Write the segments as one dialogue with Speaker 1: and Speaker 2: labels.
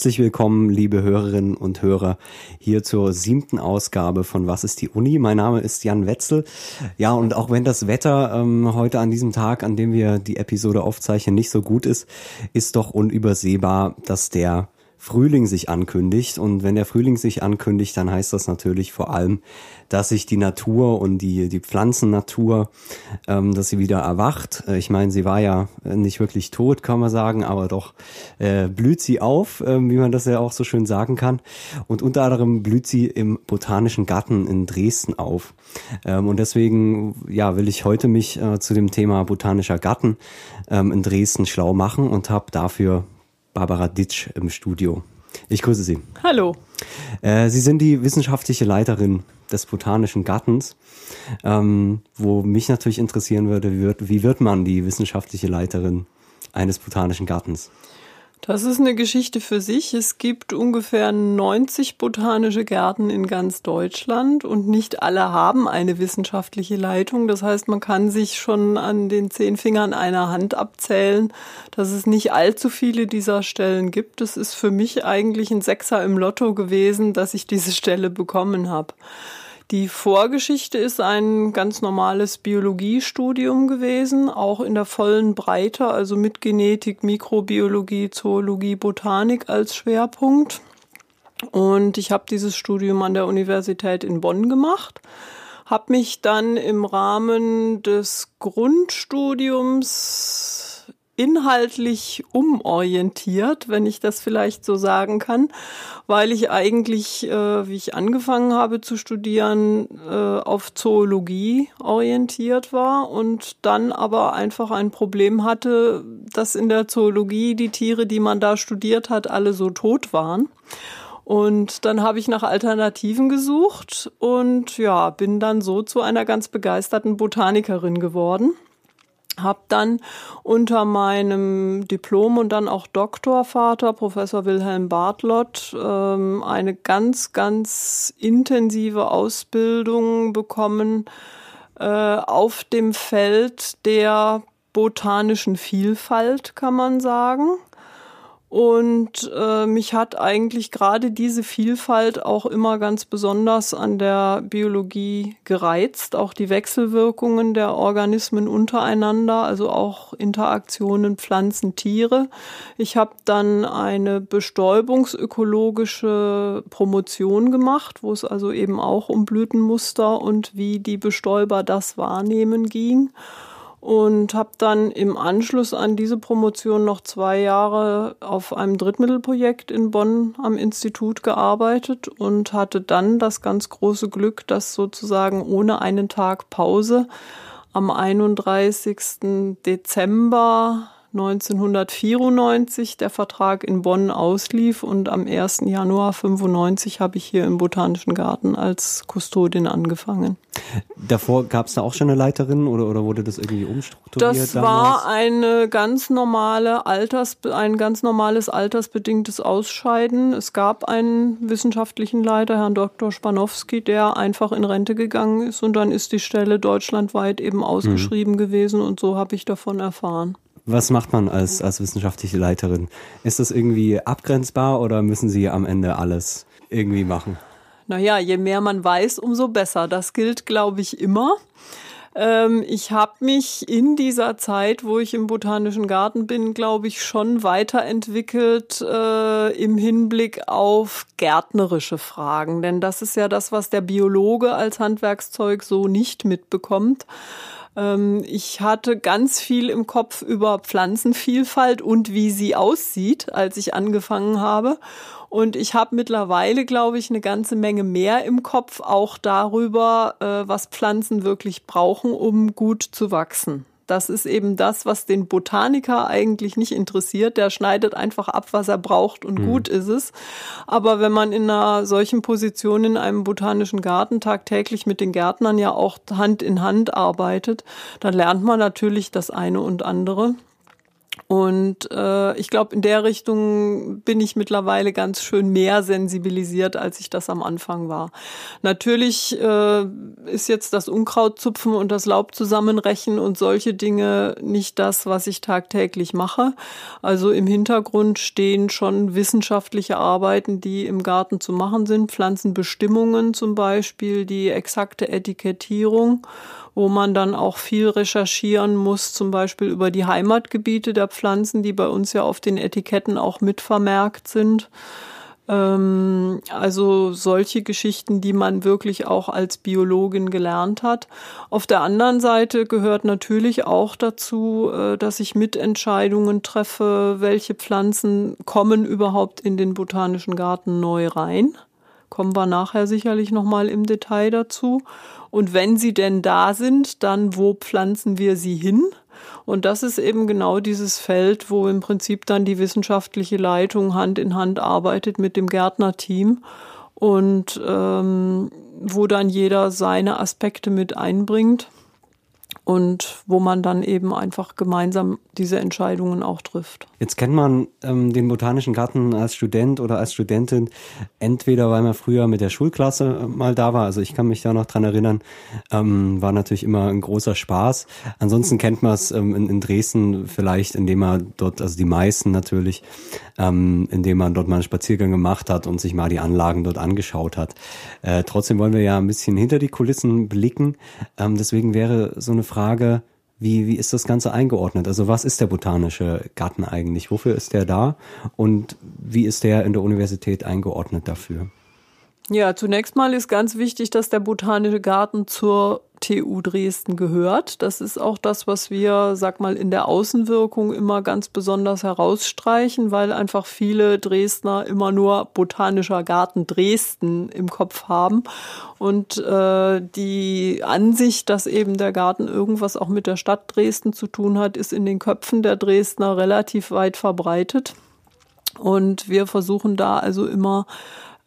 Speaker 1: Herzlich willkommen, liebe Hörerinnen und Hörer, hier zur siebten Ausgabe von Was ist die Uni? Mein Name ist Jan Wetzel. Ja, und auch wenn das Wetter ähm, heute an diesem Tag, an dem wir die Episode aufzeichnen, nicht so gut ist, ist doch unübersehbar, dass der Frühling sich ankündigt. Und wenn der Frühling sich ankündigt, dann heißt das natürlich vor allem, dass sich die Natur und die, die Pflanzennatur, ähm, dass sie wieder erwacht. Äh, ich meine, sie war ja nicht wirklich tot, kann man sagen, aber doch äh, blüht sie auf, äh, wie man das ja auch so schön sagen kann. Und unter anderem blüht sie im Botanischen Garten in Dresden auf. Ähm, und deswegen, ja, will ich heute mich äh, zu dem Thema Botanischer Garten ähm, in Dresden schlau machen und habe dafür Barbara Ditsch im Studio. Ich grüße Sie.
Speaker 2: Hallo.
Speaker 1: Äh, Sie sind die wissenschaftliche Leiterin des Botanischen Gartens. Ähm, wo mich natürlich interessieren würde, wie wird, wie wird man die wissenschaftliche Leiterin eines Botanischen Gartens?
Speaker 2: Das ist eine Geschichte für sich. Es gibt ungefähr 90 botanische Gärten in ganz Deutschland und nicht alle haben eine wissenschaftliche Leitung. Das heißt, man kann sich schon an den zehn Fingern einer Hand abzählen, dass es nicht allzu viele dieser Stellen gibt. Es ist für mich eigentlich ein Sechser im Lotto gewesen, dass ich diese Stelle bekommen habe. Die Vorgeschichte ist ein ganz normales Biologiestudium gewesen, auch in der vollen Breite, also mit Genetik, Mikrobiologie, Zoologie, Botanik als Schwerpunkt. Und ich habe dieses Studium an der Universität in Bonn gemacht, habe mich dann im Rahmen des Grundstudiums inhaltlich umorientiert, wenn ich das vielleicht so sagen kann, weil ich eigentlich, äh, wie ich angefangen habe zu studieren, äh, auf Zoologie orientiert war und dann aber einfach ein Problem hatte, dass in der Zoologie die Tiere, die man da studiert hat, alle so tot waren. Und dann habe ich nach Alternativen gesucht und ja, bin dann so zu einer ganz begeisterten Botanikerin geworden habe dann unter meinem Diplom und dann auch Doktorvater, Professor Wilhelm Bartlott, ähm, eine ganz, ganz intensive Ausbildung bekommen äh, auf dem Feld der botanischen Vielfalt, kann man sagen. Und äh, mich hat eigentlich gerade diese Vielfalt auch immer ganz besonders an der Biologie gereizt, auch die Wechselwirkungen der Organismen untereinander, also auch Interaktionen Pflanzen, Tiere. Ich habe dann eine bestäubungsökologische Promotion gemacht, wo es also eben auch um Blütenmuster und wie die Bestäuber das wahrnehmen ging und habe dann im Anschluss an diese Promotion noch zwei Jahre auf einem Drittmittelprojekt in Bonn am Institut gearbeitet und hatte dann das ganz große Glück, dass sozusagen ohne einen Tag Pause am 31. Dezember 1994 der Vertrag in Bonn auslief und am 1. Januar 95 habe ich hier im Botanischen Garten als Kustodin angefangen.
Speaker 1: Davor gab es da auch schon eine Leiterin oder, oder wurde das irgendwie umstrukturiert?
Speaker 2: Das damals? war eine ganz normale Alters, ein ganz normales altersbedingtes Ausscheiden. Es gab einen wissenschaftlichen Leiter, Herrn Dr. Spanowski, der einfach in Rente gegangen ist und dann ist die Stelle deutschlandweit eben ausgeschrieben mhm. gewesen und so habe ich davon erfahren.
Speaker 1: Was macht man als, als wissenschaftliche Leiterin? Ist das irgendwie abgrenzbar oder müssen Sie am Ende alles irgendwie machen?
Speaker 2: Naja, je mehr man weiß, umso besser. Das gilt, glaube ich, immer. Ähm, ich habe mich in dieser Zeit, wo ich im Botanischen Garten bin, glaube ich, schon weiterentwickelt äh, im Hinblick auf gärtnerische Fragen. Denn das ist ja das, was der Biologe als Handwerkszeug so nicht mitbekommt. Ähm, ich hatte ganz viel im Kopf über Pflanzenvielfalt und wie sie aussieht, als ich angefangen habe. Und ich habe mittlerweile, glaube ich, eine ganze Menge mehr im Kopf, auch darüber, äh, was Pflanzen wirklich brauchen, um gut zu wachsen. Das ist eben das, was den Botaniker eigentlich nicht interessiert. Der schneidet einfach ab, was er braucht und mhm. gut ist es. Aber wenn man in einer solchen Position in einem botanischen Garten tagtäglich mit den Gärtnern ja auch Hand in Hand arbeitet, dann lernt man natürlich das eine und andere. Und äh, ich glaube, in der Richtung bin ich mittlerweile ganz schön mehr sensibilisiert, als ich das am Anfang war. Natürlich äh, ist jetzt das Unkrautzupfen und das Laub zusammenrechen und solche Dinge nicht das, was ich tagtäglich mache. Also im Hintergrund stehen schon wissenschaftliche Arbeiten, die im Garten zu machen sind, Pflanzenbestimmungen zum Beispiel, die exakte Etikettierung wo man dann auch viel recherchieren muss, zum Beispiel über die Heimatgebiete der Pflanzen, die bei uns ja auf den Etiketten auch mitvermerkt sind. Ähm, also solche Geschichten, die man wirklich auch als Biologin gelernt hat. Auf der anderen Seite gehört natürlich auch dazu, äh, dass ich Mitentscheidungen treffe, welche Pflanzen kommen überhaupt in den botanischen Garten neu rein. Kommen wir nachher sicherlich nochmal im Detail dazu. Und wenn sie denn da sind, dann wo pflanzen wir sie hin? Und das ist eben genau dieses Feld, wo im Prinzip dann die wissenschaftliche Leitung Hand in Hand arbeitet mit dem Gärtnerteam und ähm, wo dann jeder seine Aspekte mit einbringt und wo man dann eben einfach gemeinsam diese Entscheidungen auch trifft.
Speaker 1: Jetzt kennt man ähm, den Botanischen Garten als Student oder als Studentin entweder, weil man früher mit der Schulklasse äh, mal da war, also ich kann mich da noch dran erinnern, ähm, war natürlich immer ein großer Spaß. Ansonsten kennt man es ähm, in, in, Dresden vielleicht, indem man dort, also die meisten natürlich, ähm, indem man dort mal einen Spaziergang gemacht hat und sich mal die Anlagen dort angeschaut hat. Äh, trotzdem wollen wir ja ein bisschen hinter die Kulissen blicken. Ähm, deswegen wäre so eine Frage, wie, wie ist das Ganze eingeordnet? Also was ist der botanische Garten eigentlich? Wofür ist der da? Und wie ist der in der Universität eingeordnet dafür?
Speaker 2: Ja, zunächst mal ist ganz wichtig, dass der Botanische Garten zur TU Dresden gehört. Das ist auch das, was wir, sag mal, in der Außenwirkung immer ganz besonders herausstreichen, weil einfach viele Dresdner immer nur Botanischer Garten Dresden im Kopf haben. Und äh, die Ansicht, dass eben der Garten irgendwas auch mit der Stadt Dresden zu tun hat, ist in den Köpfen der Dresdner relativ weit verbreitet. Und wir versuchen da also immer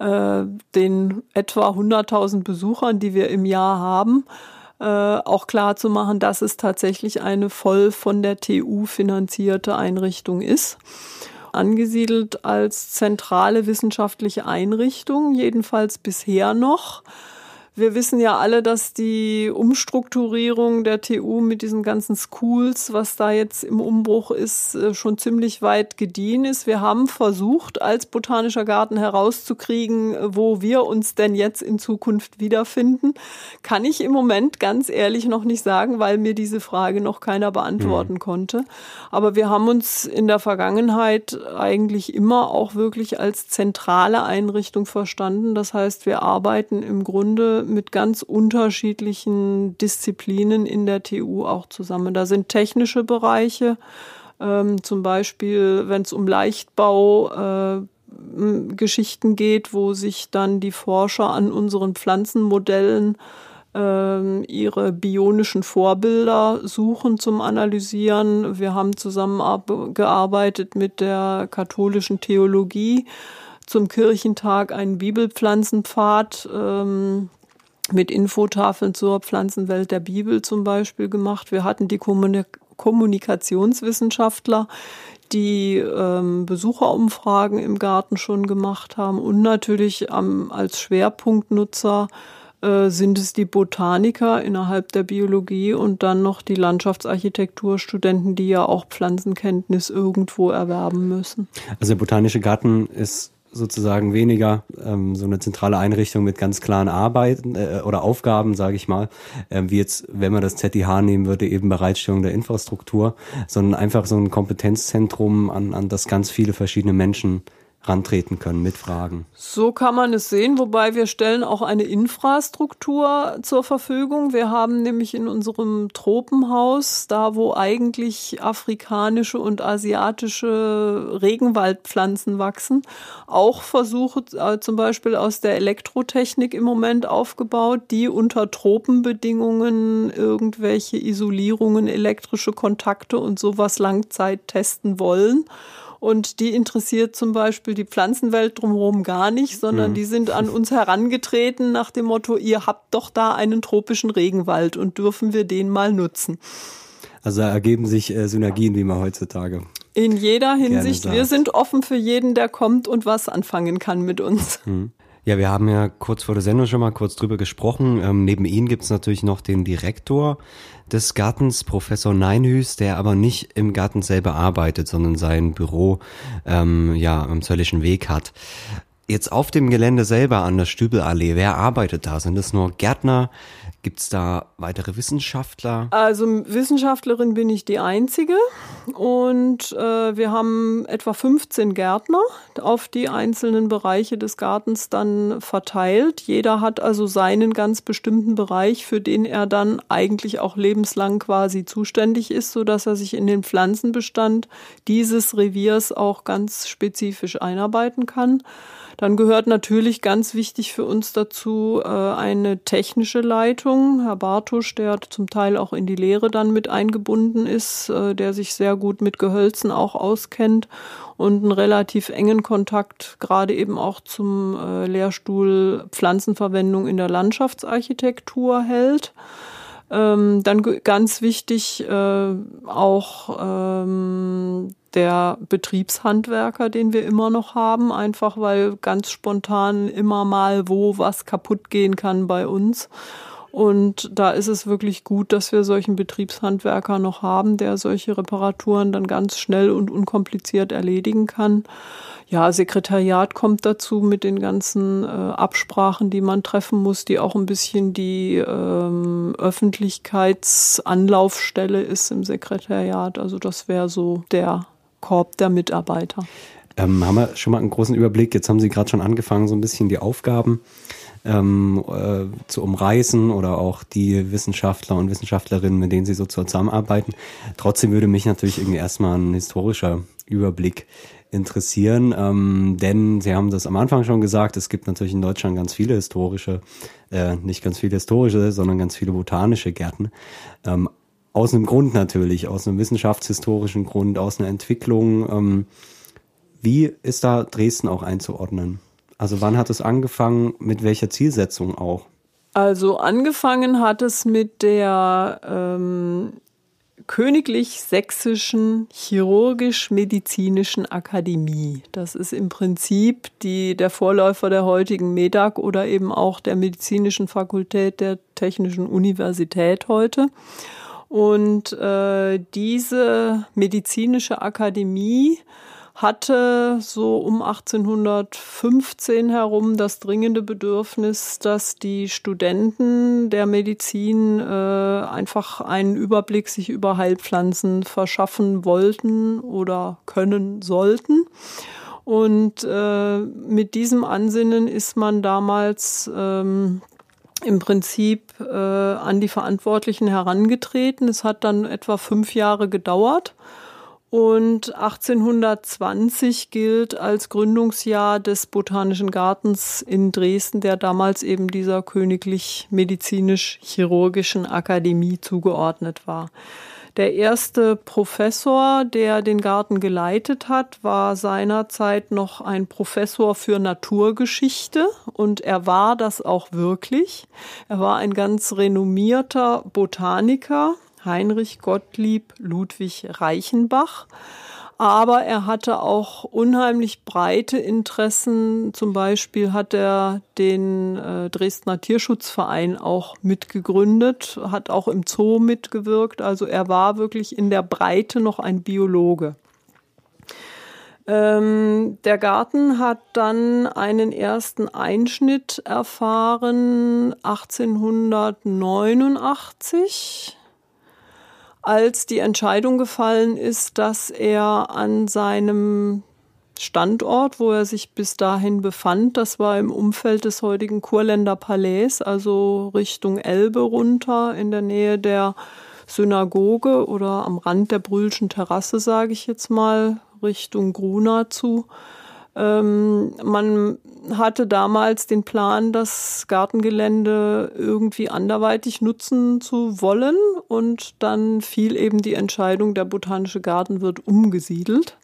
Speaker 2: äh, den etwa 100.000 Besuchern, die wir im Jahr haben, äh, auch klar zu machen, dass es tatsächlich eine voll von der TU finanzierte Einrichtung ist. Angesiedelt als zentrale wissenschaftliche Einrichtung, jedenfalls bisher noch. Wir wissen ja alle, dass die Umstrukturierung der TU mit diesen ganzen Schools, was da jetzt im Umbruch ist, äh, schon ziemlich weit gediehen ist. Wir haben versucht, als Botanischer Garten herauszukriegen, wo wir uns denn jetzt in Zukunft wiederfinden. Kann ich im Moment ganz ehrlich noch nicht sagen, weil mir diese Frage noch keiner beantworten mhm. konnte. Aber wir haben uns in der Vergangenheit eigentlich immer auch wirklich als zentrale Einrichtung verstanden. Das heißt, wir arbeiten im Grunde mit ganz unterschiedlichen Disziplinen in der TU auch zusammen. Da sind technische Bereiche, ähm, zum Beispiel, wenn es um Leichtbau äh, geht, wo sich dann die Forscher an unseren Pflanzenmodellen ähm, ihre bionischen Vorbilder suchen zum Analysieren. Wir haben zusammengearbeitet mit der katholischen Theologie zum Kirchentag einen Bibelpflanzenpfad ähm, mit Infotafeln zur Pflanzenwelt der Bibel zum Beispiel gemacht. Wir hatten die Kommunikationswissenschaftler, die ähm, Besucherumfragen im Garten schon gemacht haben und natürlich ähm, als Schwerpunktnutzer äh, sind es die Botaniker innerhalb der Biologie und dann noch die Landschaftsarchitekturstudenten, die ja auch Pflanzenkenntnis irgendwo erwerben müssen.
Speaker 1: Also der Botanische Garten ist sozusagen weniger ähm, so eine zentrale Einrichtung mit ganz klaren Arbeiten äh, oder Aufgaben, sage ich mal, äh, wie jetzt, wenn man das ZIH nehmen würde, eben Bereitstellung der Infrastruktur, sondern einfach so ein Kompetenzzentrum, an, an das ganz viele verschiedene Menschen rantreten können mit Fragen.
Speaker 2: So kann man es sehen, wobei wir stellen auch eine Infrastruktur zur Verfügung. Wir haben nämlich in unserem Tropenhaus, da wo eigentlich afrikanische und asiatische Regenwaldpflanzen wachsen, auch versucht, äh, zum Beispiel aus der Elektrotechnik im Moment aufgebaut, die unter Tropenbedingungen irgendwelche Isolierungen, elektrische Kontakte und sowas Langzeit testen wollen. Und die interessiert zum Beispiel die Pflanzenwelt drumherum gar nicht, sondern mhm. die sind an uns herangetreten nach dem Motto, ihr habt doch da einen tropischen Regenwald und dürfen wir den mal nutzen.
Speaker 1: Also ergeben sich äh, Synergien, wie man heutzutage
Speaker 2: In jeder Hinsicht. Wir sind offen für jeden, der kommt und was anfangen kann mit uns.
Speaker 1: Hm. Ja, wir haben ja kurz vor der Sendung schon mal kurz drüber gesprochen. Ähm, neben Ihnen gibt's natürlich noch den Direktor des Gartens, Professor Neinhüß, der aber nicht im Garten selber arbeitet, sondern sein Büro ähm, ja am Zöllischen Weg hat. Jetzt auf dem Gelände selber an der Stübelallee, wer arbeitet da? Sind das nur Gärtner? Gibt es da weitere Wissenschaftler?
Speaker 2: Also Wissenschaftlerin bin ich die einzige und äh, wir haben etwa 15 Gärtner auf die einzelnen Bereiche des Gartens dann verteilt. Jeder hat also seinen ganz bestimmten Bereich, für den er dann eigentlich auch lebenslang quasi zuständig ist, so dass er sich in den Pflanzenbestand dieses Reviers auch ganz spezifisch einarbeiten kann. Dann gehört natürlich ganz wichtig für uns dazu äh, eine technische Leitung. Herr Bartusch, der zum Teil auch in die Lehre dann mit eingebunden ist, äh, der sich sehr gut mit Gehölzen auch auskennt und einen relativ engen Kontakt gerade eben auch zum äh, Lehrstuhl Pflanzenverwendung in der Landschaftsarchitektur hält. Ähm, dann ganz wichtig äh, auch ähm, der Betriebshandwerker, den wir immer noch haben, einfach weil ganz spontan immer mal wo was kaputt gehen kann bei uns. Und da ist es wirklich gut, dass wir solchen Betriebshandwerker noch haben, der solche Reparaturen dann ganz schnell und unkompliziert erledigen kann. Ja, Sekretariat kommt dazu mit den ganzen äh, Absprachen, die man treffen muss, die auch ein bisschen die ähm, Öffentlichkeitsanlaufstelle ist im Sekretariat. Also das wäre so der Korb der Mitarbeiter.
Speaker 1: Ähm, haben wir schon mal einen großen Überblick? Jetzt haben Sie gerade schon angefangen, so ein bisschen die Aufgaben ähm, äh, zu umreißen oder auch die Wissenschaftler und Wissenschaftlerinnen, mit denen Sie so zusammenarbeiten. Trotzdem würde mich natürlich irgendwie erstmal ein historischer Überblick interessieren, ähm, denn Sie haben das am Anfang schon gesagt, es gibt natürlich in Deutschland ganz viele historische, äh, nicht ganz viele historische, sondern ganz viele botanische Gärten. Ähm, aus einem Grund natürlich, aus einem wissenschaftshistorischen Grund, aus einer Entwicklung. Ähm, wie ist da Dresden auch einzuordnen? Also wann hat es angefangen, mit welcher Zielsetzung auch?
Speaker 2: Also angefangen hat es mit der ähm, Königlich Sächsischen Chirurgisch-Medizinischen Akademie. Das ist im Prinzip die, der Vorläufer der heutigen MEDAG oder eben auch der Medizinischen Fakultät der Technischen Universität heute. Und äh, diese medizinische Akademie hatte so um 1815 herum das dringende Bedürfnis, dass die Studenten der Medizin äh, einfach einen Überblick sich über Heilpflanzen verschaffen wollten oder können sollten. Und äh, mit diesem Ansinnen ist man damals ähm, im Prinzip äh, an die Verantwortlichen herangetreten. Es hat dann etwa fünf Jahre gedauert. Und 1820 gilt als Gründungsjahr des Botanischen Gartens in Dresden, der damals eben dieser Königlich Medizinisch-Chirurgischen Akademie zugeordnet war. Der erste Professor, der den Garten geleitet hat, war seinerzeit noch ein Professor für Naturgeschichte und er war das auch wirklich. Er war ein ganz renommierter Botaniker, Heinrich Gottlieb Ludwig Reichenbach aber er hatte auch unheimlich breite Interessen. Zum Beispiel hat er den äh, Dresdner Tierschutzverein auch mitgegründet, hat auch im Zoo mitgewirkt. Also er war wirklich in der Breite noch ein Biologe. Ähm, der Garten hat dann einen ersten Einschnitt erfahren 1889 als die Entscheidung gefallen ist, dass er an seinem Standort, wo er sich bis dahin befand, das war im Umfeld des heutigen Kurländer Palais, also Richtung Elbe runter, in der Nähe der Synagoge oder am Rand der Brühlschen Terrasse, sage ich jetzt mal, Richtung Gruna zu, ähm, man hatte damals den Plan, das Gartengelände irgendwie anderweitig nutzen zu wollen und dann fiel eben die Entscheidung, der Botanische Garten wird umgesiedelt.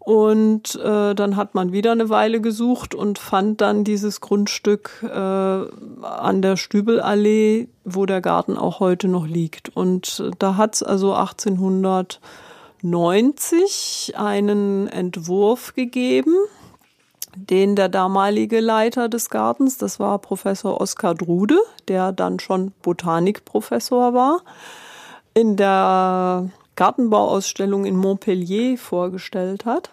Speaker 2: Und äh, dann hat man wieder eine Weile gesucht und fand dann dieses Grundstück äh, an der Stübelallee, wo der Garten auch heute noch liegt. Und da hat es also 1800 1990 einen Entwurf gegeben, den der damalige Leiter des Gartens, das war Professor Oskar Drude, der dann schon Botanikprofessor war, in der Gartenbauausstellung in Montpellier vorgestellt hat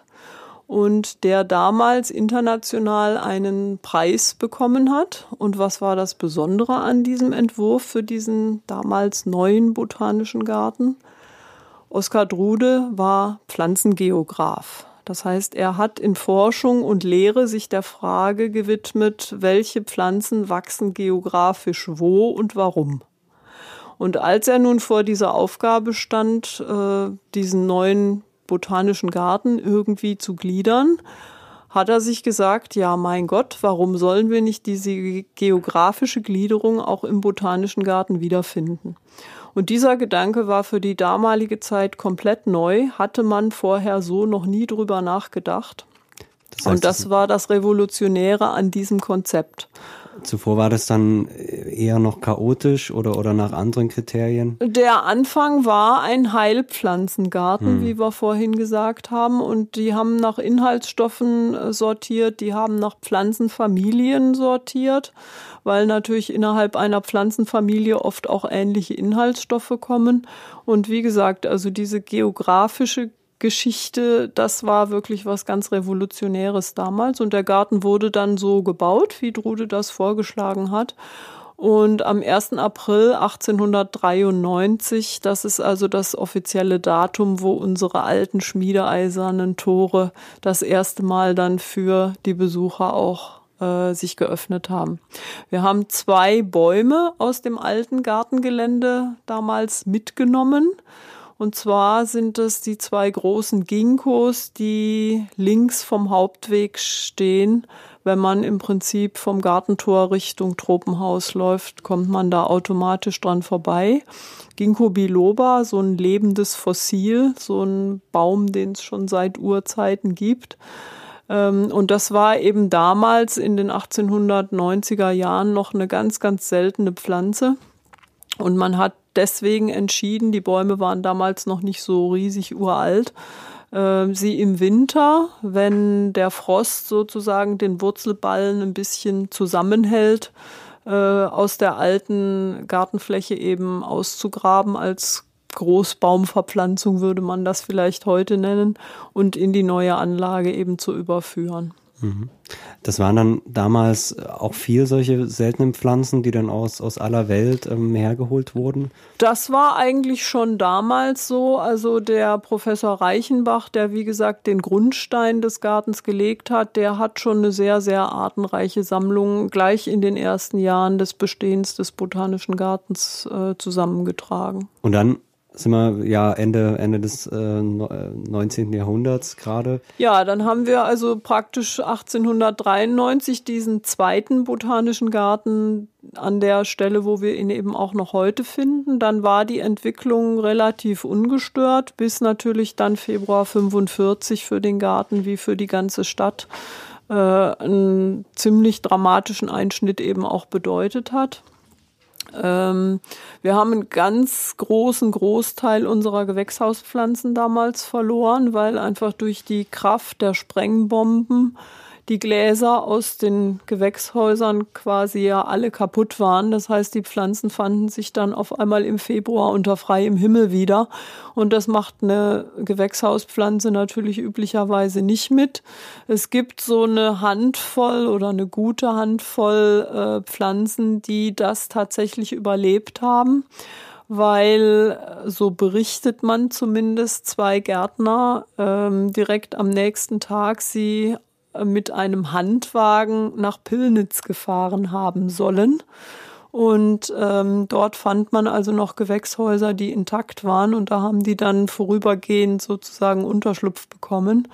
Speaker 2: und der damals international einen Preis bekommen hat. Und was war das Besondere an diesem Entwurf für diesen damals neuen botanischen Garten? Oskar Drude war Pflanzengeograf. Das heißt, er hat in Forschung und Lehre sich der Frage gewidmet, welche Pflanzen wachsen geografisch wo und warum. Und als er nun vor dieser Aufgabe stand, äh, diesen neuen botanischen Garten irgendwie zu gliedern, hat er sich gesagt, ja, mein Gott, warum sollen wir nicht diese geografische Gliederung auch im botanischen Garten wiederfinden? Und dieser Gedanke war für die damalige Zeit komplett neu, hatte man vorher so noch nie drüber nachgedacht. Das heißt, und das war das Revolutionäre an diesem Konzept.
Speaker 1: Zuvor war das dann eher noch chaotisch oder, oder nach anderen Kriterien?
Speaker 2: Der Anfang war ein Heilpflanzengarten, hm. wie wir vorhin gesagt haben. Und die haben nach Inhaltsstoffen äh, sortiert, die haben nach Pflanzenfamilien sortiert, weil natürlich innerhalb einer Pflanzenfamilie oft auch ähnliche Inhaltsstoffe kommen. Und wie gesagt, also diese geografische Geschichte, das war wirklich was ganz Revolutionäres damals. Und der Garten wurde dann so gebaut, wie Drude das vorgeschlagen hat. Und am 1. April 1893, das ist also das offizielle Datum, wo unsere alten schmiedeeisernen Tore das erste Mal dann für die Besucher auch äh, sich geöffnet haben. Wir haben zwei Bäume aus dem alten Gartengelände damals mitgenommen. Und zwar sind es die zwei großen Ginkgos, die links vom Hauptweg stehen. Wenn man im Prinzip vom Gartentor Richtung Tropenhaus läuft, kommt man da automatisch dran vorbei. Ginkgo biloba, so ein lebendes Fossil, so ein Baum, den es schon seit Urzeiten gibt. Ähm, und das war eben damals in den 1890er Jahren noch eine ganz, ganz seltene Pflanze. Und man hat deswegen entschieden, die Bäume waren damals noch nicht so riesig uralt, äh, sie im Winter, wenn der Frost sozusagen den Wurzelballen ein bisschen zusammenhält, äh, aus der alten Gartenfläche eben auszugraben als Großbaumverpflanzung würde man das vielleicht heute nennen und in die neue Anlage eben zu überführen.
Speaker 1: Das waren dann damals auch viel solche seltenen Pflanzen, die dann aus, aus aller Welt ähm, hergeholt wurden?
Speaker 2: Das war eigentlich schon damals so. Also der Professor Reichenbach, der wie gesagt den Grundstein des Gartens gelegt hat, der hat schon eine sehr, sehr artenreiche Sammlung gleich in den ersten Jahren des Bestehens des Botanischen Gartens äh, zusammengetragen.
Speaker 1: Und dann sind wir ja Ende, Ende des äh, 19. Jahrhunderts gerade.
Speaker 2: Ja, dann haben wir also praktisch 1893 diesen zweiten botanischen Garten an der Stelle, wo wir ihn eben auch noch heute finden. Dann war die Entwicklung relativ ungestört, bis natürlich dann Februar 45 für den Garten wie für die ganze Stadt äh, einen ziemlich dramatischen Einschnitt eben auch bedeutet hat. Ähm, wir haben einen ganz großen Großteil unserer Gewächshauspflanzen damals verloren, weil einfach durch die Kraft der Sprengbomben die Gläser aus den Gewächshäusern quasi ja alle kaputt waren. Das heißt, die Pflanzen fanden sich dann auf einmal im Februar unter freiem Himmel wieder. Und das macht eine Gewächshauspflanze natürlich üblicherweise nicht mit. Es gibt so eine Handvoll oder eine gute Handvoll äh, Pflanzen, die das tatsächlich überlebt haben weil, so berichtet man zumindest, zwei Gärtner ähm, direkt am nächsten Tag sie mit einem Handwagen nach Pillnitz gefahren haben sollen. Und ähm, dort fand man also noch Gewächshäuser, die intakt waren. Und da haben die dann vorübergehend sozusagen Unterschlupf bekommen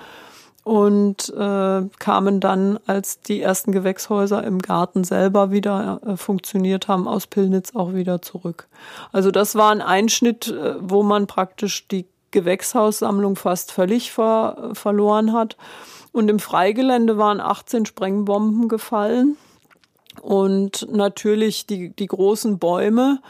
Speaker 2: und äh, kamen dann, als die ersten Gewächshäuser im Garten selber wieder äh, funktioniert haben, aus Pillnitz auch wieder zurück. Also das war ein Einschnitt, äh, wo man praktisch die Gewächshaussammlung fast völlig ver verloren hat. Und im Freigelände waren 18 Sprengbomben gefallen. Und natürlich die, die großen Bäume,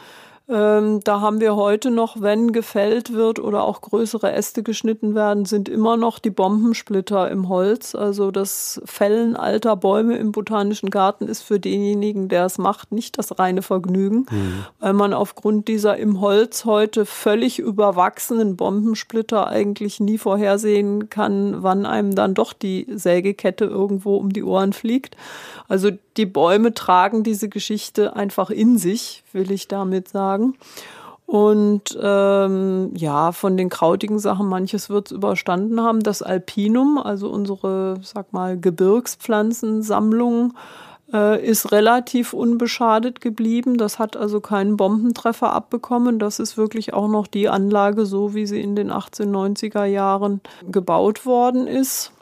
Speaker 2: Ähm, da haben wir heute noch, wenn gefällt wird oder auch größere Äste geschnitten werden, sind immer noch die Bombensplitter im Holz. Also das Fällen alter Bäume im Botanischen Garten ist für denjenigen, der es macht, nicht das reine Vergnügen, mhm. weil man aufgrund dieser im Holz heute völlig überwachsenen Bombensplitter eigentlich nie vorhersehen kann, wann einem dann doch die Sägekette irgendwo um die Ohren fliegt. Also die Bäume tragen diese Geschichte einfach in sich, will ich damit sagen. Und ähm, ja, von den krautigen Sachen, manches wird es überstanden haben. Das Alpinum, also unsere, sag mal, Gebirgspflanzensammlung, äh, ist relativ unbeschadet geblieben. Das hat also keinen Bombentreffer abbekommen. Das ist wirklich auch noch die Anlage, so wie sie in den 1890er Jahren gebaut worden ist.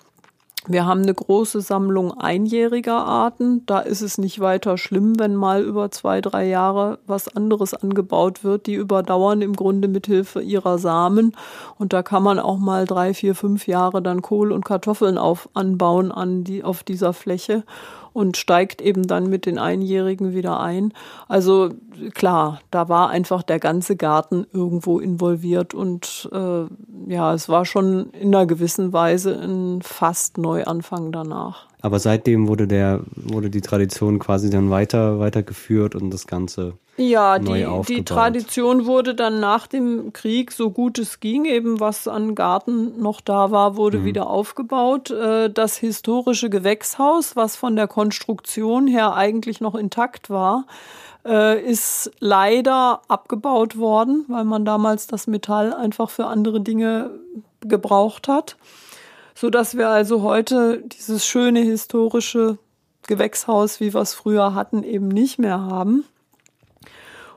Speaker 2: Wir haben eine große Sammlung einjähriger Arten. Da ist es nicht weiter schlimm, wenn mal über zwei, drei Jahre was anderes angebaut wird. Die überdauern im Grunde mit Hilfe ihrer Samen. Und da kann man auch mal drei, vier, fünf Jahre dann Kohl und Kartoffeln auf, anbauen an die, auf dieser Fläche und steigt eben dann mit den Einjährigen wieder ein. Also klar, da war einfach der ganze Garten irgendwo involviert und äh, ja, es war schon in einer gewissen Weise ein fast Neuanfang danach.
Speaker 1: Aber seitdem wurde der, wurde die Tradition quasi dann weiter, weitergeführt und das Ganze
Speaker 2: ja, die, die Tradition wurde dann nach dem Krieg, so gut es ging, eben was an Garten noch da war, wurde mhm. wieder aufgebaut. Äh, das historische Gewächshaus, was von der Konstruktion her eigentlich noch intakt war, äh, ist leider abgebaut worden, weil man damals das Metall einfach für andere Dinge gebraucht hat. So dass wir also heute dieses schöne historische Gewächshaus, wie wir es früher hatten, eben nicht mehr haben.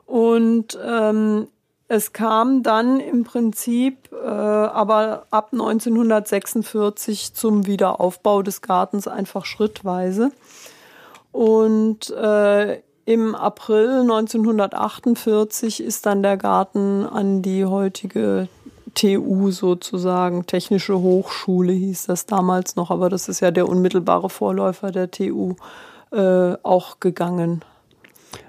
Speaker 2: Und ähm, es kam dann im Prinzip äh, aber ab 1946 zum Wiederaufbau des Gartens einfach schrittweise. Und äh, im April 1948 ist dann der Garten an die heutige TU sozusagen, Technische Hochschule hieß das damals noch, aber das ist ja der unmittelbare Vorläufer der TU, äh, auch gegangen.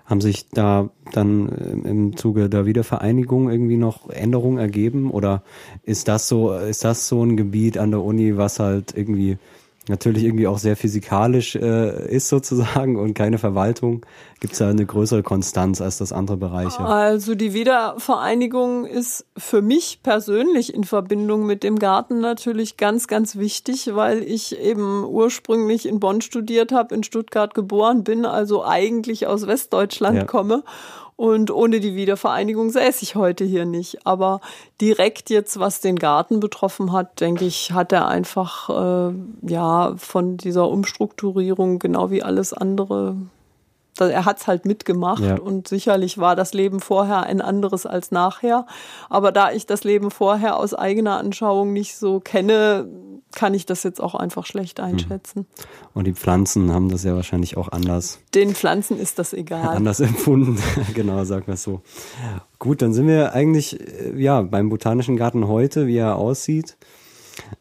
Speaker 1: Haben sich da dann im Zuge der Wiedervereinigung irgendwie noch Änderungen ergeben? Oder ist das so, ist das so ein Gebiet an der Uni, was halt irgendwie natürlich irgendwie auch sehr physikalisch äh, ist sozusagen und keine Verwaltung, gibt es da eine größere Konstanz als das andere Bereiche?
Speaker 2: Also die Wiedervereinigung ist für mich persönlich in Verbindung mit dem Garten natürlich ganz, ganz wichtig, weil ich eben ursprünglich in Bonn studiert habe, in Stuttgart geboren bin, also eigentlich aus Westdeutschland ja. komme und ohne die Wiedervereinigung säße ich heute hier nicht. Aber direkt jetzt, was den Garten betroffen hat, denke ich, hat er einfach äh, ja von dieser Umstrukturierung genau wie alles andere er hat es halt mitgemacht ja. und sicherlich war das Leben vorher ein anderes als nachher. Aber da ich das Leben vorher aus eigener Anschauung nicht so kenne, kann ich das jetzt auch einfach schlecht hm. einschätzen.
Speaker 1: Und die Pflanzen haben das ja wahrscheinlich auch anders.
Speaker 2: Den Pflanzen ist das egal.
Speaker 1: Anders empfunden, genau, sagen wir es so. Gut, dann sind wir eigentlich äh, ja beim Botanischen Garten heute, wie er aussieht.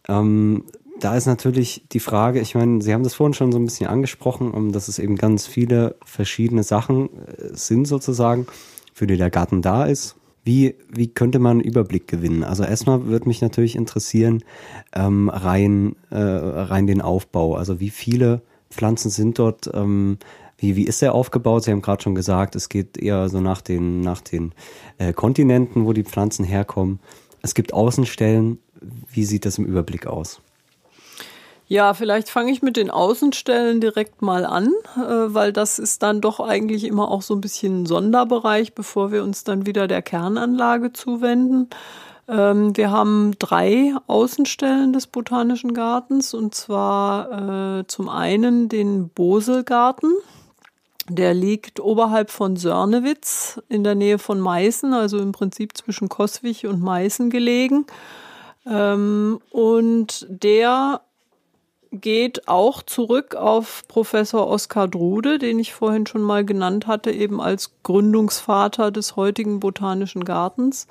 Speaker 1: Ähm, da ist natürlich die Frage, ich meine, Sie haben das vorhin schon so ein bisschen angesprochen, dass es eben ganz viele verschiedene Sachen äh, sind sozusagen, für die der Garten da ist. Wie, wie könnte man einen Überblick gewinnen? Also erstmal würde mich natürlich interessieren, ähm, rein, äh, rein den Aufbau. Also wie viele Pflanzen sind dort, ähm, wie, wie ist der aufgebaut? Sie haben gerade schon gesagt, es geht eher so nach den, nach den äh, Kontinenten, wo die Pflanzen herkommen. Es gibt Außenstellen. Wie sieht das im Überblick aus?
Speaker 2: Ja, vielleicht fange ich mit den Außenstellen direkt mal an, äh, weil das ist dann doch eigentlich immer auch so ein bisschen ein Sonderbereich, bevor wir uns dann wieder der Kernanlage zuwenden. Ähm, wir haben drei Außenstellen des Botanischen Gartens und zwar äh, zum einen den Boselgarten. Der liegt oberhalb von Sörnewitz in der Nähe von Meißen, also im Prinzip zwischen Koswig und Meißen gelegen. Ähm, und der geht auch zurück auf Professor Oskar Drude, den ich vorhin schon mal genannt hatte, eben als Gründungsvater des heutigen Botanischen Gartens.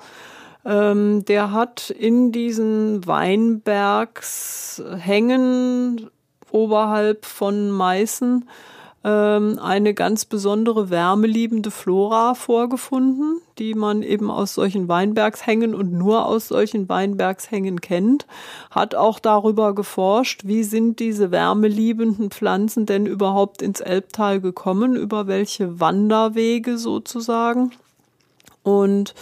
Speaker 2: Ähm, der hat in diesen Weinbergshängen oberhalb von Meißen ähm, eine ganz besondere wärmeliebende Flora vorgefunden, die man eben aus solchen Weinbergshängen und nur aus solchen Weinbergshängen kennt, hat auch darüber geforscht, wie sind diese wärmeliebenden Pflanzen denn überhaupt ins Elbtal gekommen, über welche Wanderwege sozusagen. Und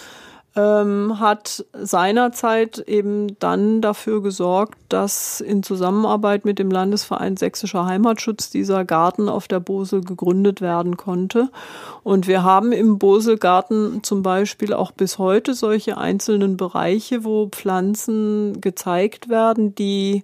Speaker 2: ähm, hat seinerzeit eben dann dafür gesorgt, dass in Zusammenarbeit mit dem Landesverein Sächsischer Heimatschutz dieser Garten auf der Bosel gegründet werden konnte. Und wir haben im Boselgarten zum Beispiel auch bis heute solche einzelnen Bereiche, wo Pflanzen gezeigt werden, die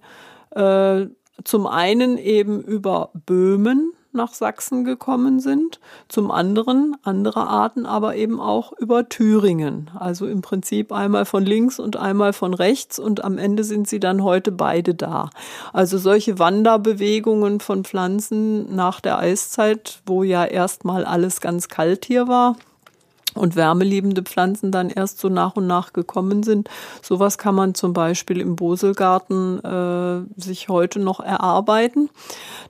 Speaker 2: äh, zum einen eben über Böhmen nach Sachsen gekommen sind, zum anderen andere Arten aber eben auch über Thüringen. Also im Prinzip einmal von links und einmal von rechts und am Ende sind sie dann heute beide da. Also solche Wanderbewegungen von Pflanzen nach der Eiszeit, wo ja erstmal alles ganz kalt hier war, und wärmeliebende Pflanzen dann erst so nach und nach gekommen sind. Sowas kann man zum Beispiel im Boselgarten äh, sich heute noch erarbeiten.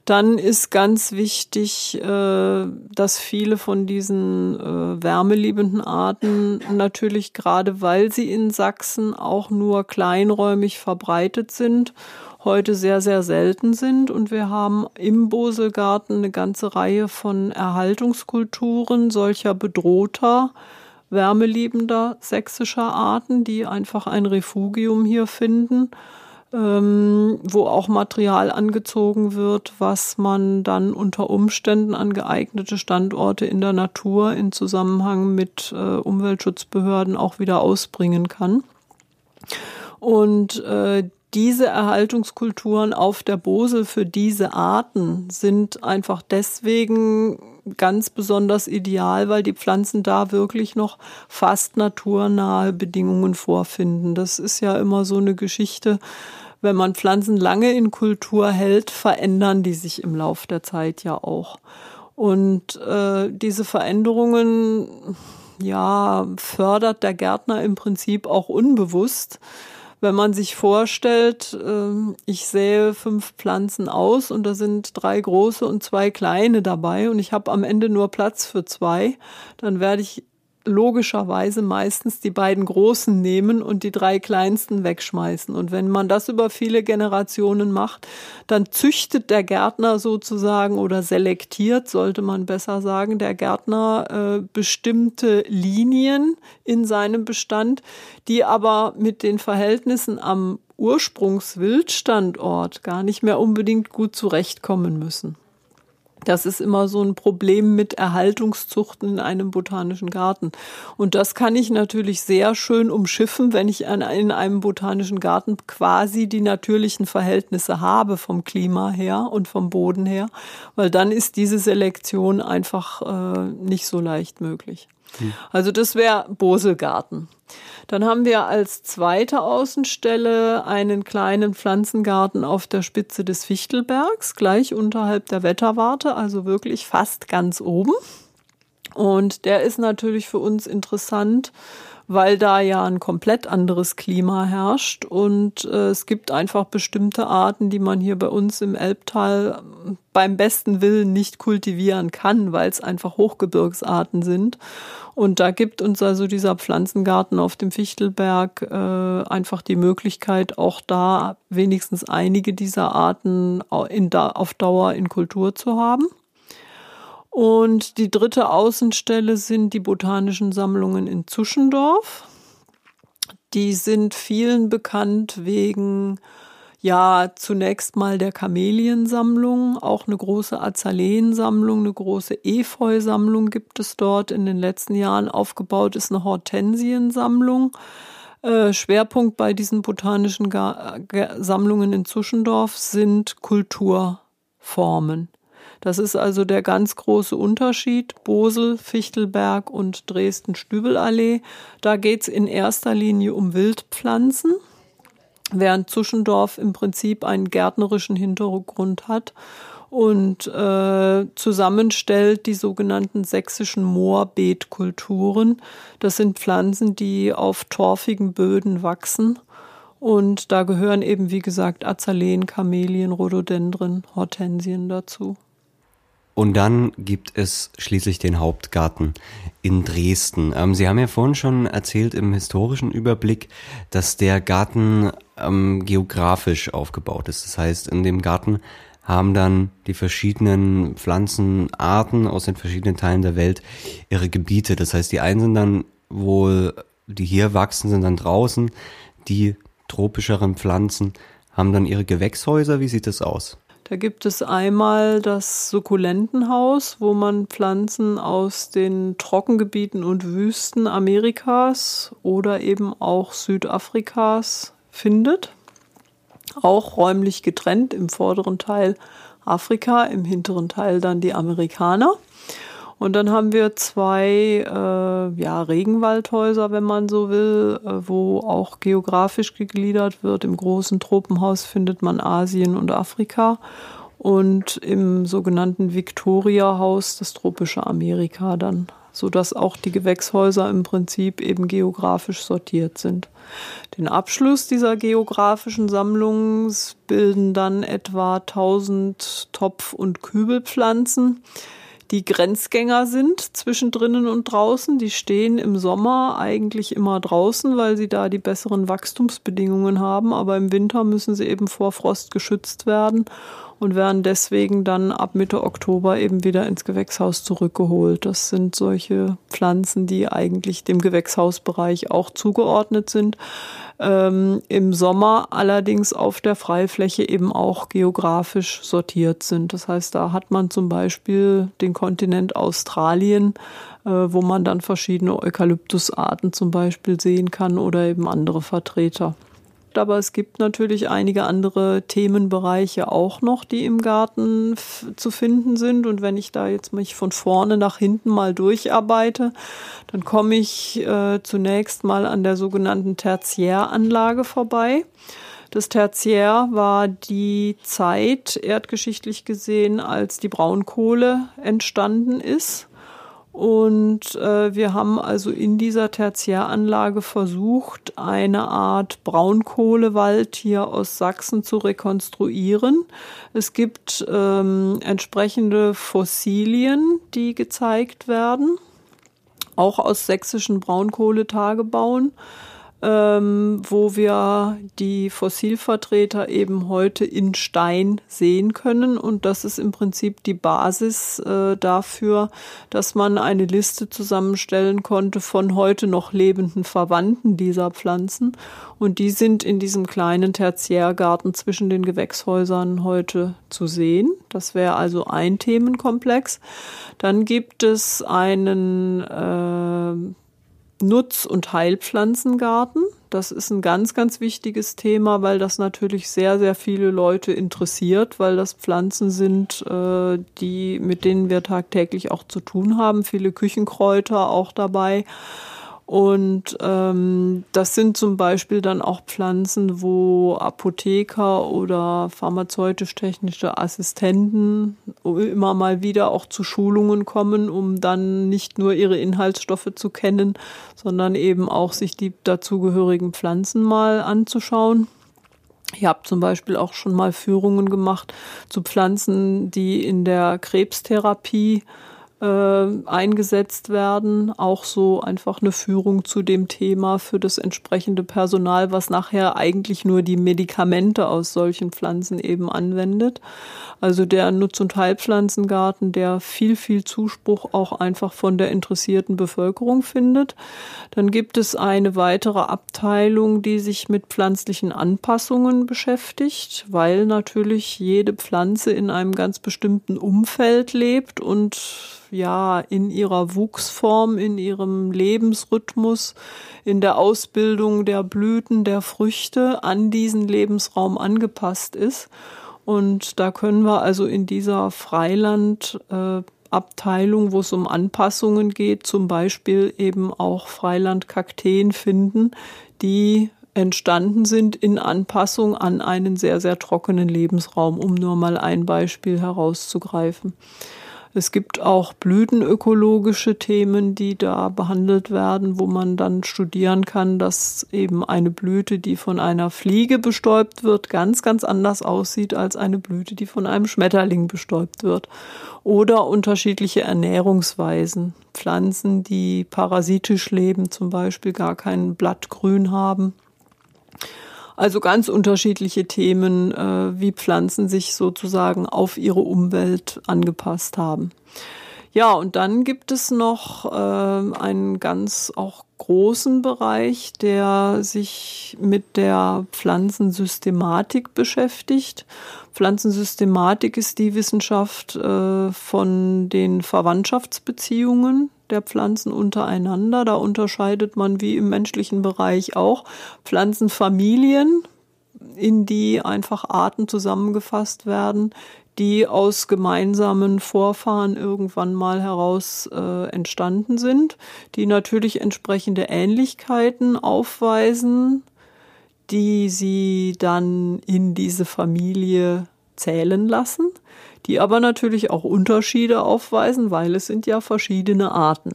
Speaker 2: Dann ist ganz wichtig, äh, dass viele von diesen äh, wärmeliebenden Arten natürlich gerade, weil sie in Sachsen auch nur kleinräumig verbreitet sind heute sehr, sehr selten sind. Und wir haben im Boselgarten eine ganze Reihe von Erhaltungskulturen solcher bedrohter, wärmeliebender sächsischer Arten, die einfach ein Refugium hier finden. Ähm, wo auch Material angezogen wird, was man dann unter Umständen an geeignete Standorte in der Natur in Zusammenhang mit äh, Umweltschutzbehörden auch wieder ausbringen kann. Und äh, diese Erhaltungskulturen auf der Bosel für diese Arten sind einfach deswegen ganz besonders ideal, weil die Pflanzen da wirklich noch fast naturnahe Bedingungen vorfinden. Das ist ja immer so eine Geschichte. Wenn man Pflanzen lange in Kultur hält, verändern die sich im Lauf der Zeit ja auch. Und äh, diese Veränderungen, ja, fördert der Gärtner im Prinzip auch unbewusst wenn man sich vorstellt, ähm, ich sähe fünf Pflanzen aus und da sind drei große und zwei kleine dabei und ich habe am Ende nur Platz für zwei, dann werde ich logischerweise meistens die beiden großen nehmen und die drei kleinsten wegschmeißen. Und wenn man das über viele Generationen macht, dann züchtet der Gärtner sozusagen oder selektiert, sollte man besser sagen, der Gärtner äh, bestimmte Linien in seinem Bestand, die aber mit den Verhältnissen am Ursprungswildstandort gar nicht mehr unbedingt gut zurechtkommen müssen. Das ist immer so ein Problem mit Erhaltungszuchten in einem botanischen Garten. Und das kann ich natürlich sehr schön umschiffen, wenn ich in einem botanischen Garten quasi die natürlichen Verhältnisse habe vom Klima her und vom Boden her, weil dann ist diese Selektion einfach äh, nicht so leicht möglich. Hm. Also das wäre Boselgarten. Dann haben wir als zweite Außenstelle einen kleinen Pflanzengarten auf der Spitze des Fichtelbergs, gleich unterhalb der Wetterwarte, also wirklich fast ganz oben. Und der ist natürlich für uns interessant, weil da ja ein komplett anderes Klima herrscht und äh, es gibt einfach bestimmte Arten, die man hier bei uns im Elbtal beim besten Willen nicht kultivieren kann, weil es einfach Hochgebirgsarten sind. Und da gibt uns also dieser Pflanzengarten auf dem Fichtelberg äh, einfach die Möglichkeit, auch da wenigstens einige dieser Arten in, da, auf Dauer in Kultur zu haben. Und die dritte Außenstelle sind die botanischen Sammlungen in Zuschendorf. Die sind vielen bekannt wegen ja zunächst mal der Kameliensammlung, auch eine große Azaleensammlung, eine große Efeusammlung gibt es dort. In den letzten Jahren aufgebaut ist eine Hortensiensammlung. Äh, Schwerpunkt bei diesen botanischen Sammlungen in Zuschendorf sind Kulturformen. Das ist also der ganz große Unterschied. Bosel, Fichtelberg und Dresden-Stübelallee. Da geht es in erster Linie um Wildpflanzen, während Zuschendorf im Prinzip einen gärtnerischen Hintergrund hat und äh, zusammenstellt die sogenannten sächsischen Moorbeetkulturen. Das sind Pflanzen, die auf torfigen Böden wachsen. Und da gehören eben, wie gesagt, Azaleen, Kamelien, Rhododendren, Hortensien dazu.
Speaker 1: Und dann gibt es schließlich den Hauptgarten in Dresden. Ähm, Sie haben ja vorhin schon erzählt im historischen Überblick, dass der Garten ähm, geografisch aufgebaut ist. Das heißt, in dem Garten haben dann die verschiedenen Pflanzenarten aus den verschiedenen Teilen der Welt ihre Gebiete. Das heißt, die einen sind dann wohl, die hier wachsen, sind dann draußen. Die tropischeren Pflanzen haben dann ihre Gewächshäuser. Wie sieht das aus?
Speaker 2: Da gibt es einmal das Sukkulentenhaus, wo man Pflanzen aus den Trockengebieten und Wüsten Amerikas oder eben auch Südafrikas findet. Auch räumlich getrennt, im vorderen Teil Afrika, im hinteren Teil dann die Amerikaner. Und dann haben wir zwei äh, ja, Regenwaldhäuser, wenn man so will, äh, wo auch geografisch gegliedert wird. Im großen Tropenhaus findet man Asien und Afrika und im sogenannten Victoria-Haus das tropische Amerika dann, sodass auch die Gewächshäuser im Prinzip eben geografisch sortiert sind. Den Abschluss dieser geografischen Sammlungen bilden dann etwa 1000 Topf- und Kübelpflanzen die Grenzgänger sind zwischen drinnen und draußen. Die stehen im Sommer eigentlich immer draußen, weil sie da die besseren Wachstumsbedingungen haben. Aber im Winter müssen sie eben vor Frost geschützt werden und werden deswegen dann ab Mitte Oktober eben wieder ins Gewächshaus zurückgeholt. Das sind solche Pflanzen, die eigentlich dem Gewächshausbereich auch zugeordnet sind. Ähm, Im Sommer allerdings auf der Freifläche eben auch geografisch sortiert sind. Das heißt, da hat man zum Beispiel den Kontinent Australien, äh, wo man dann verschiedene Eukalyptusarten zum Beispiel sehen kann oder eben andere Vertreter aber es gibt natürlich einige andere Themenbereiche auch noch, die im Garten zu finden sind. Und wenn ich da jetzt mich von vorne nach hinten mal durcharbeite, dann komme ich äh, zunächst mal an der sogenannten Tertiäranlage vorbei. Das Tertiär war die Zeit, erdgeschichtlich gesehen, als die Braunkohle entstanden ist. Und äh, wir haben also in dieser Tertiäranlage versucht, eine Art Braunkohlewald hier aus Sachsen zu rekonstruieren. Es gibt ähm, entsprechende Fossilien, die gezeigt werden, auch aus sächsischen Braunkohletagebauen ähm, wo wir die Fossilvertreter eben heute in Stein sehen können. Und das ist im Prinzip die Basis äh, dafür, dass man eine Liste zusammenstellen konnte von heute noch lebenden Verwandten dieser Pflanzen. Und die sind in diesem kleinen Tertiärgarten zwischen den Gewächshäusern heute zu sehen. Das wäre also ein Themenkomplex. Dann gibt es einen äh, Nutz- und Heilpflanzengarten. Das ist ein ganz, ganz wichtiges Thema, weil das natürlich sehr, sehr viele Leute interessiert, weil das Pflanzen sind, äh, die, mit denen wir tagtäglich auch zu tun haben. Viele Küchenkräuter auch dabei. Und ähm, das sind zum Beispiel dann auch Pflanzen, wo Apotheker oder pharmazeutisch-technische Assistenten immer mal wieder auch zu Schulungen kommen, um dann nicht nur ihre Inhaltsstoffe zu kennen, sondern eben auch sich die dazugehörigen Pflanzen mal anzuschauen. Ich habe zum Beispiel auch schon mal Führungen gemacht zu Pflanzen, die in der Krebstherapie äh, eingesetzt werden. Auch so einfach eine Führung zu dem Thema für das entsprechende Personal, was nachher eigentlich nur die Medikamente aus solchen Pflanzen eben anwendet. Also der Nutz- und Heilpflanzengarten, der viel, viel Zuspruch auch einfach von der interessierten Bevölkerung findet. Dann gibt es eine weitere Abteilung, die sich mit pflanzlichen Anpassungen beschäftigt, weil natürlich jede Pflanze in einem ganz bestimmten Umfeld lebt und ja in ihrer Wuchsform, in ihrem Lebensrhythmus, in der Ausbildung der Blüten, der Früchte an diesen Lebensraum angepasst ist. Und da können wir also in dieser Freilandabteilung, äh, wo es um Anpassungen geht, zum Beispiel eben auch Freilandkakteen finden, die entstanden sind in Anpassung an einen sehr, sehr trockenen Lebensraum, um nur mal ein Beispiel herauszugreifen. Es gibt auch blütenökologische Themen, die da behandelt werden, wo man dann studieren kann, dass eben eine Blüte, die von einer Fliege bestäubt wird, ganz, ganz anders aussieht als eine Blüte, die von einem Schmetterling bestäubt wird. Oder unterschiedliche Ernährungsweisen. Pflanzen, die parasitisch leben, zum Beispiel gar kein Blattgrün haben also ganz unterschiedliche Themen, äh, wie Pflanzen sich sozusagen auf ihre Umwelt angepasst haben. Ja, und dann gibt es noch äh, einen ganz auch großen Bereich, der sich mit der Pflanzensystematik beschäftigt. Pflanzensystematik ist die Wissenschaft äh, von den Verwandtschaftsbeziehungen der Pflanzen untereinander. Da unterscheidet man wie im menschlichen Bereich auch Pflanzenfamilien, in die einfach Arten zusammengefasst werden, die aus gemeinsamen Vorfahren irgendwann mal heraus äh, entstanden sind, die natürlich entsprechende Ähnlichkeiten aufweisen, die sie dann in diese Familie zählen lassen die aber natürlich auch Unterschiede aufweisen, weil es sind ja verschiedene Arten.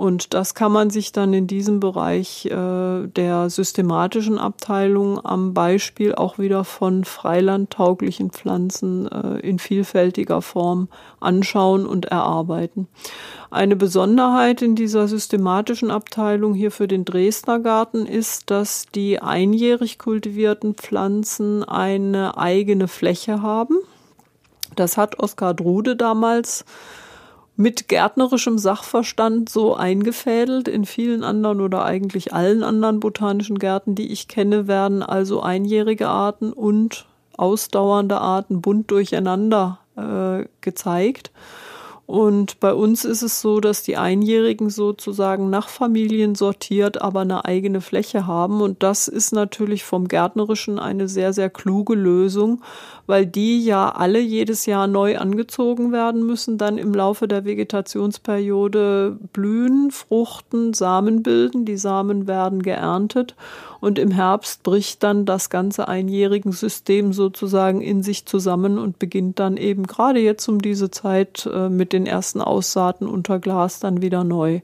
Speaker 2: Und das kann man sich dann in diesem Bereich äh, der systematischen Abteilung am Beispiel auch wieder von freilandtauglichen Pflanzen äh, in vielfältiger Form anschauen und erarbeiten. Eine Besonderheit in dieser systematischen Abteilung hier für den Dresdner Garten ist, dass die einjährig kultivierten Pflanzen eine eigene Fläche haben. Das hat Oskar Drude damals mit gärtnerischem Sachverstand so eingefädelt. In vielen anderen oder eigentlich allen anderen botanischen Gärten, die ich kenne, werden also einjährige Arten und ausdauernde Arten bunt durcheinander äh, gezeigt. Und bei uns ist es so, dass die Einjährigen sozusagen nach Familien sortiert, aber eine eigene Fläche haben. Und das ist natürlich vom Gärtnerischen eine sehr, sehr kluge Lösung, weil die ja alle jedes Jahr neu angezogen werden müssen, dann im Laufe der Vegetationsperiode blühen, fruchten, Samen bilden. Die Samen werden geerntet und im Herbst bricht dann das ganze einjährigen System sozusagen in sich zusammen und beginnt dann eben gerade jetzt um diese Zeit äh, mit den ersten Aussaaten unter Glas dann wieder neu.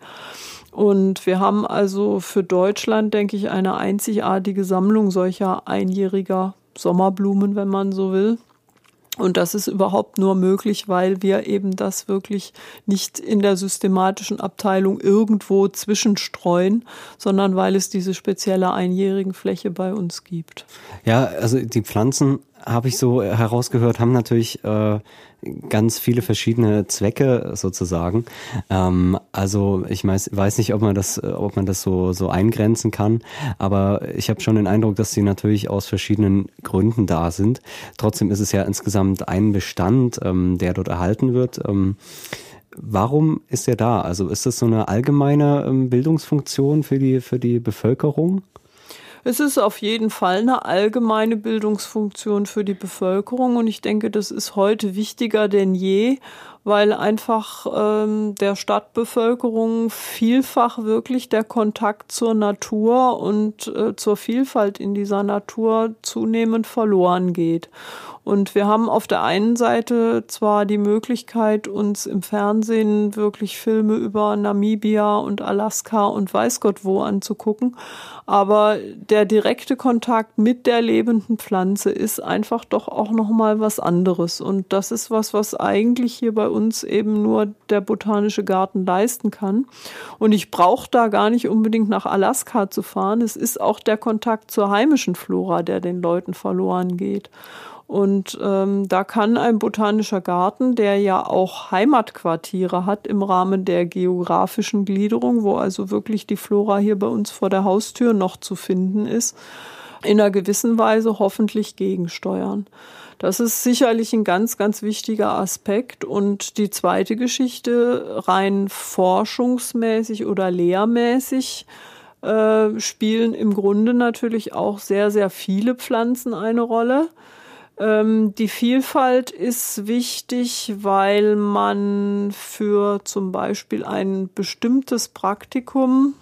Speaker 2: Und wir haben also für Deutschland, denke ich, eine einzigartige Sammlung solcher einjähriger Sommerblumen, wenn man so will. Und das ist überhaupt nur möglich, weil wir eben das wirklich nicht in der systematischen Abteilung irgendwo zwischenstreuen, sondern weil es diese spezielle einjährigen Fläche bei uns gibt.
Speaker 1: Ja, also die Pflanzen habe ich so herausgehört, haben natürlich äh, ganz viele verschiedene Zwecke sozusagen. Ähm, also ich weiß, weiß nicht, ob man das, ob man das so, so eingrenzen kann, aber ich habe schon den Eindruck, dass sie natürlich aus verschiedenen Gründen da sind. Trotzdem ist es ja insgesamt ein Bestand, ähm, der dort erhalten wird. Ähm, warum ist er da? Also ist das so eine allgemeine ähm, Bildungsfunktion für die, für die Bevölkerung?
Speaker 2: Es ist auf jeden Fall eine allgemeine Bildungsfunktion für die Bevölkerung und ich denke, das ist heute wichtiger denn je, weil einfach ähm, der Stadtbevölkerung vielfach wirklich der Kontakt zur Natur und äh, zur Vielfalt in dieser Natur zunehmend verloren geht. Und wir haben auf der einen Seite zwar die Möglichkeit, uns im Fernsehen wirklich Filme über Namibia und Alaska und weiß Gott wo anzugucken, aber der direkte Kontakt mit der lebenden Pflanze ist einfach doch auch noch mal was anderes und das ist was, was eigentlich hier bei uns eben nur der botanische Garten leisten kann. Und ich brauche da gar nicht unbedingt nach Alaska zu fahren. Es ist auch der Kontakt zur heimischen Flora, der den Leuten verloren geht. Und ähm, da kann ein botanischer Garten, der ja auch Heimatquartiere hat im Rahmen der geografischen Gliederung, wo also wirklich die Flora hier bei uns vor der Haustür noch zu finden ist, in einer gewissen Weise hoffentlich gegensteuern. Das ist sicherlich ein ganz, ganz wichtiger Aspekt. Und die zweite Geschichte, rein forschungsmäßig oder lehrmäßig, äh, spielen im Grunde natürlich auch sehr, sehr viele Pflanzen eine Rolle. Ähm, die Vielfalt ist wichtig, weil man für zum Beispiel ein bestimmtes Praktikum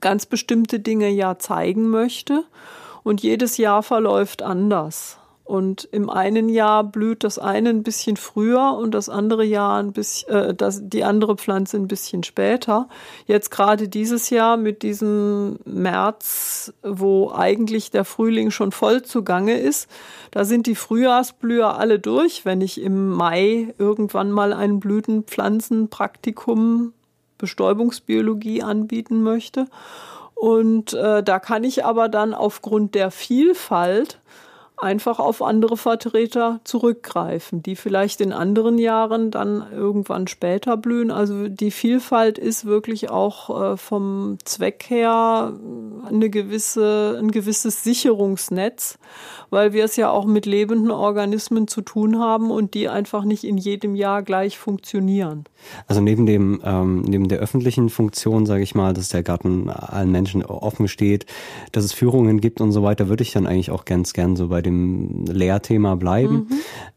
Speaker 2: ganz bestimmte Dinge ja zeigen möchte und jedes Jahr verläuft anders. Und im einen Jahr blüht das eine ein bisschen früher und das andere Jahr ein bisschen, äh, das, die andere Pflanze ein bisschen später. Jetzt gerade dieses Jahr mit diesem März, wo eigentlich der Frühling schon voll zugange ist, da sind die Frühjahrsblüher alle durch. Wenn ich im Mai irgendwann mal ein Blütenpflanzenpraktikum Bestäubungsbiologie anbieten möchte. Und äh, da kann ich aber dann aufgrund der Vielfalt einfach auf andere Vertreter zurückgreifen, die vielleicht in anderen Jahren dann irgendwann später blühen. Also die Vielfalt ist wirklich auch äh, vom Zweck her eine gewisse, ein gewisses Sicherungsnetz, weil wir es ja auch mit lebenden Organismen zu tun haben und die einfach nicht in jedem Jahr gleich funktionieren.
Speaker 1: Also neben dem ähm, neben der öffentlichen Funktion, sage ich mal, dass der Garten allen Menschen offen steht, dass es Führungen gibt und so weiter, würde ich dann eigentlich auch ganz gern so bei dem Lehrthema bleiben. Mhm.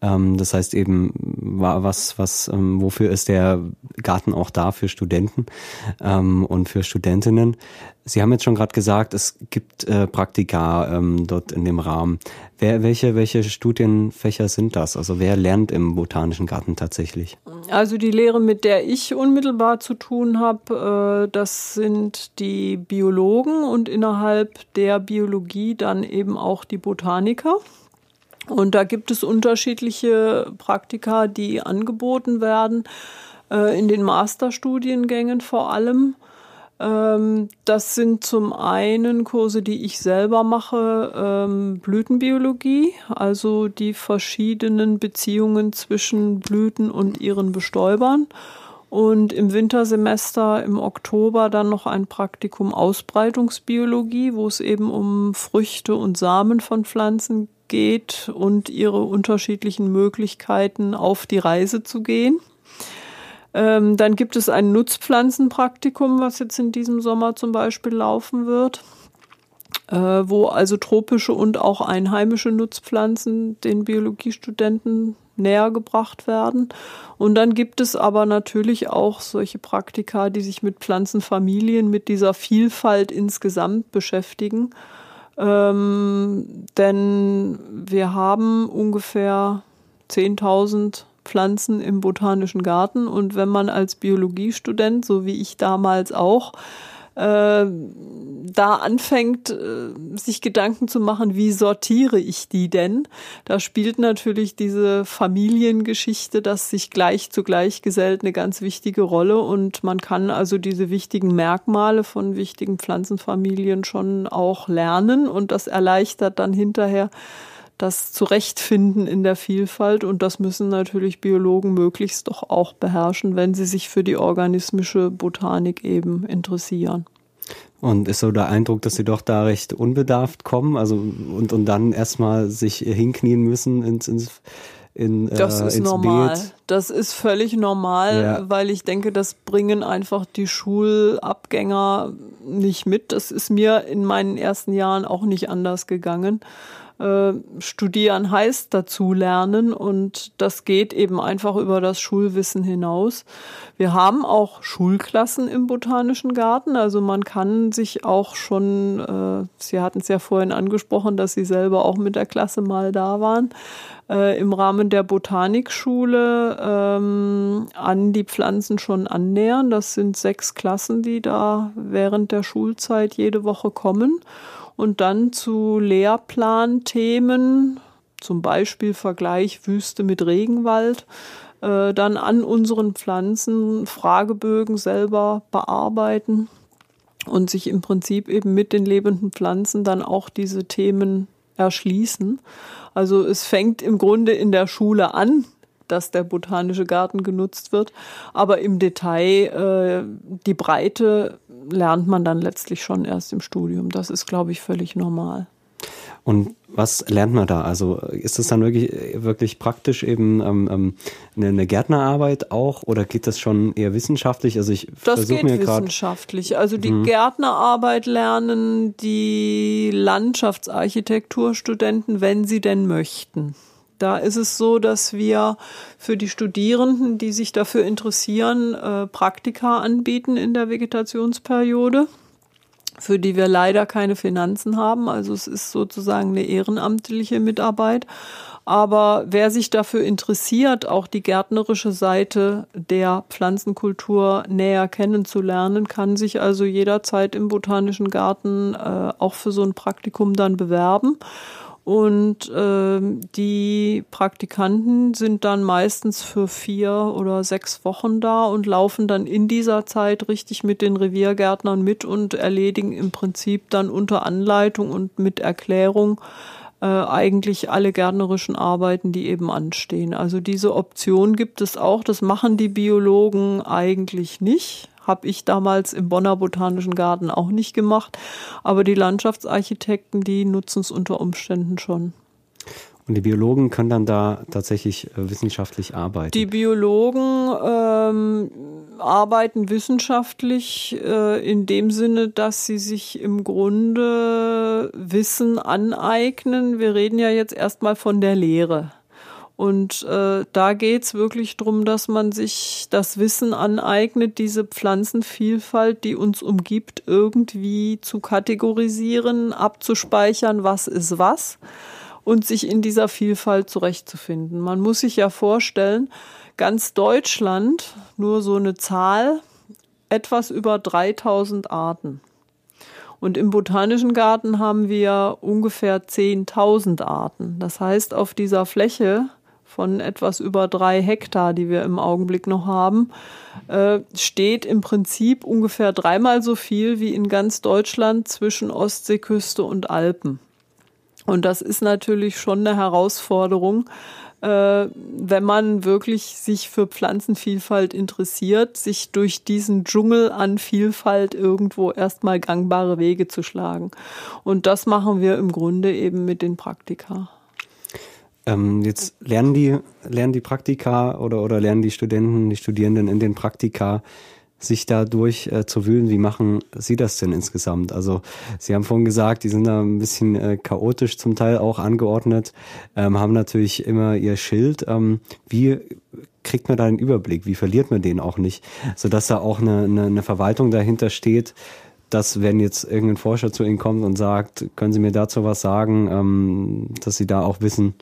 Speaker 1: Ähm, das heißt eben, was was ähm, wofür ist der Garten auch da für Studenten ähm, und für Studentinnen? Sie haben jetzt schon gerade gesagt, es gibt äh, Praktika ähm, dort in dem Rahmen. Wer, welche, welche Studienfächer sind das? Also wer lernt im Botanischen Garten tatsächlich?
Speaker 2: Also die Lehre, mit der ich unmittelbar zu tun habe, äh, das sind die Biologen und innerhalb der Biologie dann eben auch die Botaniker. Und da gibt es unterschiedliche Praktika, die angeboten werden, äh, in den Masterstudiengängen vor allem. Ähm, das sind zum einen Kurse, die ich selber mache, ähm, Blütenbiologie, also die verschiedenen Beziehungen zwischen Blüten und ihren Bestäubern. Und im Wintersemester im Oktober dann noch ein Praktikum Ausbreitungsbiologie, wo es eben um Früchte und Samen von Pflanzen geht und ihre unterschiedlichen Möglichkeiten auf die Reise zu gehen. Ähm, dann gibt es ein Nutzpflanzenpraktikum, was jetzt in diesem Sommer zum Beispiel laufen wird, äh, wo also tropische und auch einheimische Nutzpflanzen den Biologiestudenten näher gebracht werden. Und dann gibt es aber natürlich auch solche Praktika, die sich mit Pflanzenfamilien, mit dieser Vielfalt insgesamt beschäftigen. Ähm, denn wir haben ungefähr 10.000 Pflanzen im botanischen Garten. Und wenn man als Biologiestudent, so wie ich damals auch, äh, da anfängt, äh, sich Gedanken zu machen, wie sortiere ich die denn? Da spielt natürlich diese Familiengeschichte, das sich gleich zu gleich gesellt, eine ganz wichtige Rolle. Und man kann also diese wichtigen Merkmale von wichtigen Pflanzenfamilien schon auch lernen. Und das erleichtert dann hinterher das Zurechtfinden in der Vielfalt und das müssen natürlich Biologen möglichst doch auch beherrschen, wenn sie sich für die organismische Botanik eben interessieren.
Speaker 1: Und ist so der Eindruck, dass sie doch da recht unbedarft kommen, also und, und dann erstmal sich hinknien müssen ins, ins in,
Speaker 2: äh, das ist normal. Beet. Das ist völlig normal, ja. weil ich denke, das bringen einfach die Schulabgänger nicht mit. Das ist mir in meinen ersten Jahren auch nicht anders gegangen. Äh, studieren heißt dazu lernen und das geht eben einfach über das Schulwissen hinaus. Wir haben auch Schulklassen im Botanischen Garten, also man kann sich auch schon, äh, Sie hatten es ja vorhin angesprochen, dass Sie selber auch mit der Klasse mal da waren, äh, im Rahmen der Botanikschule ähm, an die Pflanzen schon annähern. Das sind sechs Klassen, die da während der Schulzeit jede Woche kommen und dann zu Lehrplanthemen, zum Beispiel Vergleich Wüste mit Regenwald, äh, dann an unseren Pflanzen Fragebögen selber bearbeiten und sich im Prinzip eben mit den lebenden Pflanzen dann auch diese Themen erschließen. Also es fängt im Grunde in der Schule an, dass der botanische Garten genutzt wird. Aber im Detail äh, die Breite lernt man dann letztlich schon erst im Studium. Das ist, glaube ich, völlig normal.
Speaker 1: Und was lernt man da? Also ist das dann wirklich, wirklich praktisch eben ähm, ähm eine, Gärtnerarbeit auch oder geht das schon eher wissenschaftlich? Also ich
Speaker 2: das geht mir wissenschaftlich. Also die mhm. Gärtnerarbeit lernen die Landschaftsarchitekturstudenten, wenn sie denn möchten. Da ist es so, dass wir für die Studierenden, die sich dafür interessieren, äh, Praktika anbieten in der Vegetationsperiode. für die wir leider keine Finanzen haben. Also es ist sozusagen eine ehrenamtliche Mitarbeit. Aber wer sich dafür interessiert, auch die gärtnerische Seite der Pflanzenkultur näher kennenzulernen, kann sich also jederzeit im Botanischen Garten äh, auch für so ein Praktikum dann bewerben. Und äh, die Praktikanten sind dann meistens für vier oder sechs Wochen da und laufen dann in dieser Zeit richtig mit den Reviergärtnern mit und erledigen im Prinzip dann unter Anleitung und mit Erklärung äh, eigentlich alle gärtnerischen Arbeiten, die eben anstehen. Also diese Option gibt es auch. Das machen die Biologen eigentlich nicht. Habe ich damals im Bonner Botanischen Garten auch nicht gemacht. Aber die Landschaftsarchitekten, die nutzen es unter Umständen schon.
Speaker 1: Und die Biologen können dann da tatsächlich äh, wissenschaftlich arbeiten.
Speaker 2: Die Biologen ähm, arbeiten wissenschaftlich äh, in dem Sinne, dass sie sich im Grunde Wissen aneignen. Wir reden ja jetzt erstmal von der Lehre. Und äh, da geht's wirklich drum, dass man sich das Wissen aneignet, diese Pflanzenvielfalt, die uns umgibt, irgendwie zu kategorisieren, abzuspeichern, was ist was und sich in dieser Vielfalt zurechtzufinden. Man muss sich ja vorstellen, ganz Deutschland, nur so eine Zahl, etwas über 3000 Arten. Und im Botanischen Garten haben wir ungefähr 10.000 Arten. Das heißt, auf dieser Fläche von etwas über drei Hektar, die wir im Augenblick noch haben, äh, steht im Prinzip ungefähr dreimal so viel wie in ganz Deutschland zwischen Ostseeküste und Alpen. Und das ist natürlich schon eine Herausforderung, äh, wenn man wirklich sich für Pflanzenvielfalt interessiert, sich durch diesen Dschungel an Vielfalt irgendwo erstmal gangbare Wege zu schlagen. Und das machen wir im Grunde eben mit den Praktika.
Speaker 1: Ähm, jetzt lernen die, lernen die Praktika oder, oder lernen die Studenten, die Studierenden in den Praktika sich dadurch äh, zu wühlen. Wie machen Sie das denn insgesamt? Also Sie haben vorhin gesagt, die sind da ein bisschen äh, chaotisch zum Teil auch angeordnet, ähm, haben natürlich immer ihr Schild. Ähm, wie kriegt man da einen Überblick? Wie verliert man den auch nicht? Sodass da auch eine, eine, eine Verwaltung dahinter steht, dass wenn jetzt irgendein Forscher zu Ihnen kommt und sagt, können Sie mir dazu was sagen, ähm, dass Sie da auch wissen,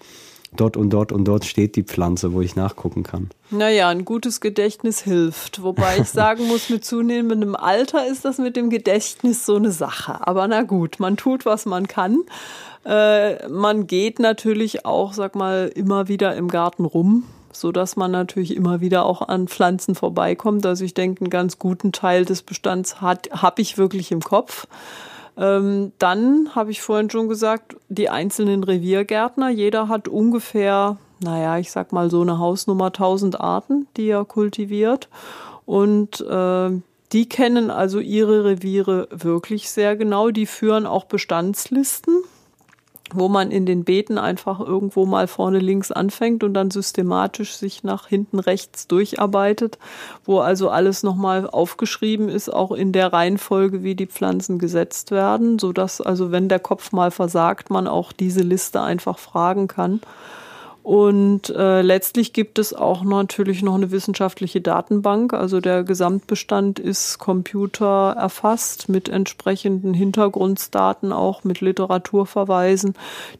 Speaker 1: dort und dort und dort steht die Pflanze, wo ich nachgucken kann.
Speaker 2: Naja, ein gutes Gedächtnis hilft. Wobei ich sagen muss, mit zunehmendem Alter ist das mit dem Gedächtnis so eine Sache. Aber na gut, man tut, was man kann. Äh, man geht natürlich auch, sag mal, immer wieder im Garten rum, so dass man natürlich immer wieder auch an Pflanzen vorbeikommt. Also ich denke, einen ganz guten Teil des Bestands habe ich wirklich im Kopf. Ähm, dann habe ich vorhin schon gesagt, die einzelnen Reviergärtner, jeder hat ungefähr, naja, ich sag mal so eine Hausnummer 1000 Arten, die er kultiviert. Und äh, die kennen also ihre Reviere wirklich sehr genau. Die führen auch Bestandslisten wo man in den Beeten einfach irgendwo mal vorne links anfängt und dann systematisch sich nach hinten rechts durcharbeitet, wo also alles nochmal aufgeschrieben ist, auch in der Reihenfolge, wie die Pflanzen gesetzt werden, so dass also wenn der Kopf mal versagt, man auch diese Liste einfach fragen kann. Und äh, letztlich gibt es auch natürlich noch eine wissenschaftliche Datenbank. Also der Gesamtbestand ist Computer erfasst mit entsprechenden Hintergrunddaten, auch mit Literaturverweisen,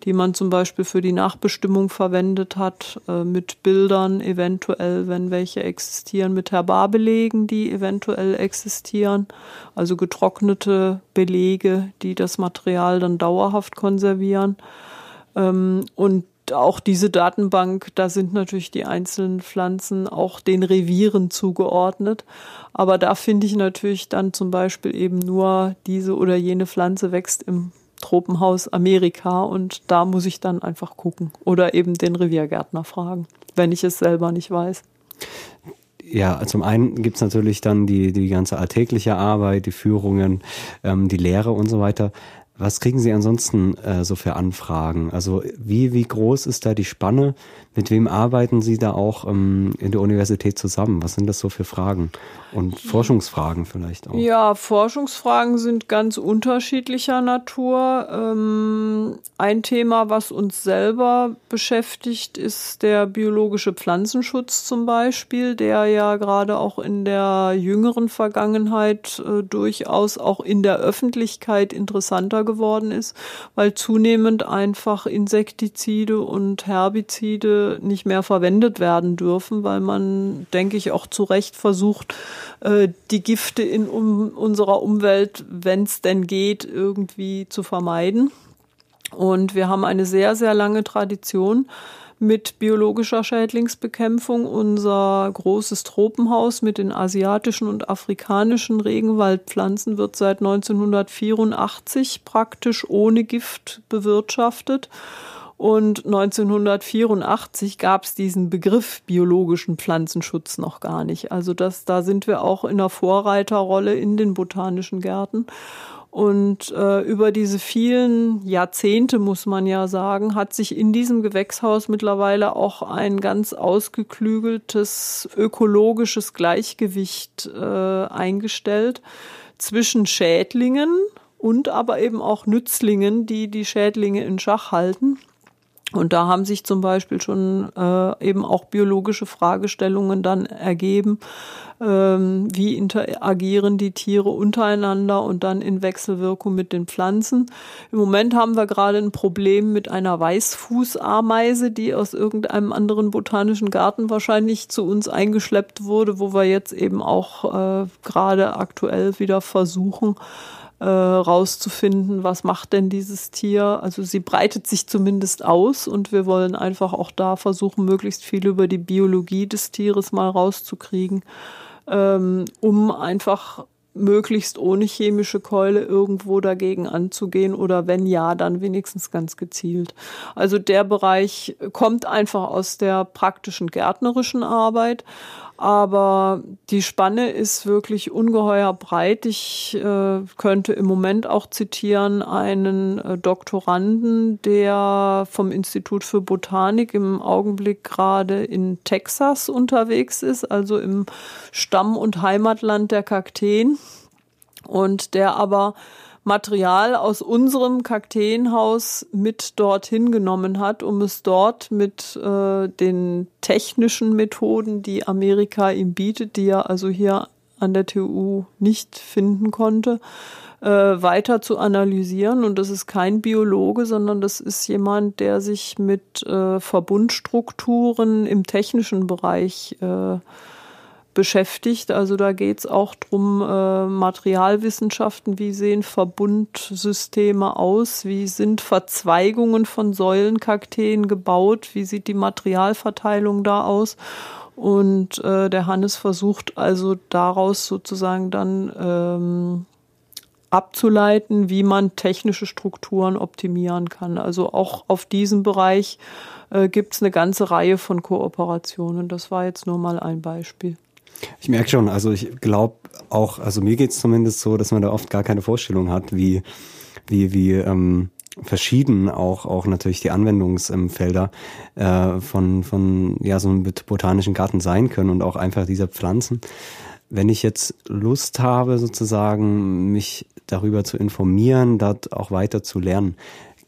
Speaker 2: die man zum Beispiel für die Nachbestimmung verwendet hat, äh, mit Bildern eventuell, wenn welche existieren, mit Herbarbelegen, die eventuell existieren, also getrocknete Belege, die das Material dann dauerhaft konservieren. Ähm, und auch diese Datenbank, da sind natürlich die einzelnen Pflanzen auch den Revieren zugeordnet. Aber da finde ich natürlich dann zum Beispiel eben nur diese oder jene Pflanze wächst im Tropenhaus Amerika und da muss ich dann einfach gucken oder eben den Reviergärtner fragen, wenn ich es selber nicht weiß.
Speaker 1: Ja, zum einen gibt's natürlich dann die, die ganze alltägliche Arbeit, die Führungen, ähm, die Lehre und so weiter. Was kriegen Sie ansonsten äh, so für Anfragen? Also wie, wie groß ist da die Spanne? Mit wem arbeiten Sie da auch ähm, in der Universität zusammen? Was sind das so für Fragen? Und Forschungsfragen vielleicht auch?
Speaker 2: Ja, Forschungsfragen sind ganz unterschiedlicher Natur. Ähm, ein Thema, was uns selber beschäftigt, ist der biologische Pflanzenschutz zum Beispiel, der ja gerade auch in der jüngeren Vergangenheit äh, durchaus auch in der Öffentlichkeit interessanter geworden ist, weil zunehmend einfach Insektizide und Herbizide nicht mehr verwendet werden dürfen, weil man, denke ich, auch zu Recht versucht, äh, die Gifte in unserer Umwelt, wenn es denn geht, irgendwie zu vermeiden. Und wir haben eine sehr, sehr lange Tradition mit biologischer Schädlingsbekämpfung. Unser großes Tropenhaus mit den asiatischen und afrikanischen Regenwaldpflanzen wird seit 1984 praktisch ohne Gift bewirtschaftet. Und 1984 gab es diesen Begriff biologischen Pflanzenschutz noch gar nicht. Also das, da sind wir auch in der Vorreiterrolle in den botanischen Gärten. Und äh, über diese vielen Jahrzehnte, muss man ja sagen, hat sich in diesem Gewächshaus mittlerweile auch ein ganz ausgeklügeltes ökologisches Gleichgewicht äh, eingestellt zwischen Schädlingen und aber eben auch Nützlingen, die die Schädlinge in Schach halten. Und da haben sich zum Beispiel schon äh, eben auch biologische Fragestellungen dann ergeben. Ähm, wie interagieren die Tiere untereinander und dann in Wechselwirkung mit den Pflanzen? Im Moment haben wir gerade ein Problem mit einer Weißfußameise, die aus irgendeinem anderen botanischen Garten wahrscheinlich zu uns eingeschleppt wurde, wo wir jetzt eben auch äh, gerade aktuell wieder versuchen, äh, rauszufinden, was macht denn dieses Tier. Also sie breitet sich zumindest aus und wir wollen einfach auch da versuchen, möglichst viel über die Biologie des Tieres mal rauszukriegen, ähm, um einfach möglichst ohne chemische Keule irgendwo dagegen anzugehen oder wenn ja, dann wenigstens ganz gezielt. Also der Bereich kommt einfach aus der praktischen gärtnerischen Arbeit. Aber die Spanne ist wirklich ungeheuer breit. Ich äh, könnte im Moment auch zitieren einen äh, Doktoranden, der vom Institut für Botanik im Augenblick gerade in Texas unterwegs ist, also im Stamm- und Heimatland der Kakteen. Und der aber Material aus unserem Kakteenhaus mit dorthin genommen hat, um es dort mit äh, den technischen Methoden, die Amerika ihm bietet, die er also hier an der TU nicht finden konnte, äh, weiter zu analysieren. Und das ist kein Biologe, sondern das ist jemand, der sich mit äh, Verbundstrukturen im technischen Bereich äh, beschäftigt. Also da geht es auch drum äh, Materialwissenschaften, wie sehen Verbundsysteme aus, wie sind Verzweigungen von Säulenkakteen gebaut, wie sieht die Materialverteilung da aus. Und äh, der Hannes versucht also daraus sozusagen dann ähm, abzuleiten, wie man technische Strukturen optimieren kann. Also auch auf diesem Bereich äh, gibt es eine ganze Reihe von Kooperationen. Das war jetzt nur mal ein Beispiel.
Speaker 1: Ich merke schon, also ich glaube auch, also mir geht es zumindest so, dass man da oft gar keine Vorstellung hat, wie, wie, wie ähm, verschieden auch, auch natürlich die Anwendungsfelder äh, von, von ja, so einem botanischen Garten sein können und auch einfach dieser Pflanzen. Wenn ich jetzt Lust habe, sozusagen mich darüber zu informieren, dort auch weiter zu lernen,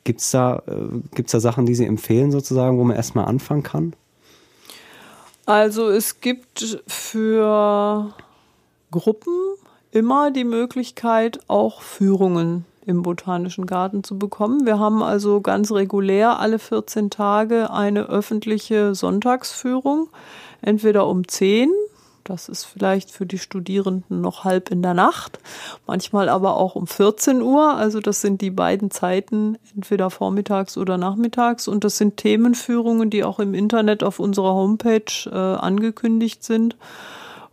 Speaker 1: gibt's da, äh, gibt's da Sachen, die Sie empfehlen, sozusagen, wo man erstmal anfangen kann?
Speaker 2: Also es gibt für Gruppen immer die Möglichkeit, auch Führungen im Botanischen Garten zu bekommen. Wir haben also ganz regulär alle 14 Tage eine öffentliche Sonntagsführung, entweder um 10 das ist vielleicht für die Studierenden noch halb in der Nacht, manchmal aber auch um 14 Uhr. Also das sind die beiden Zeiten, entweder vormittags oder nachmittags. Und das sind Themenführungen, die auch im Internet auf unserer Homepage äh, angekündigt sind,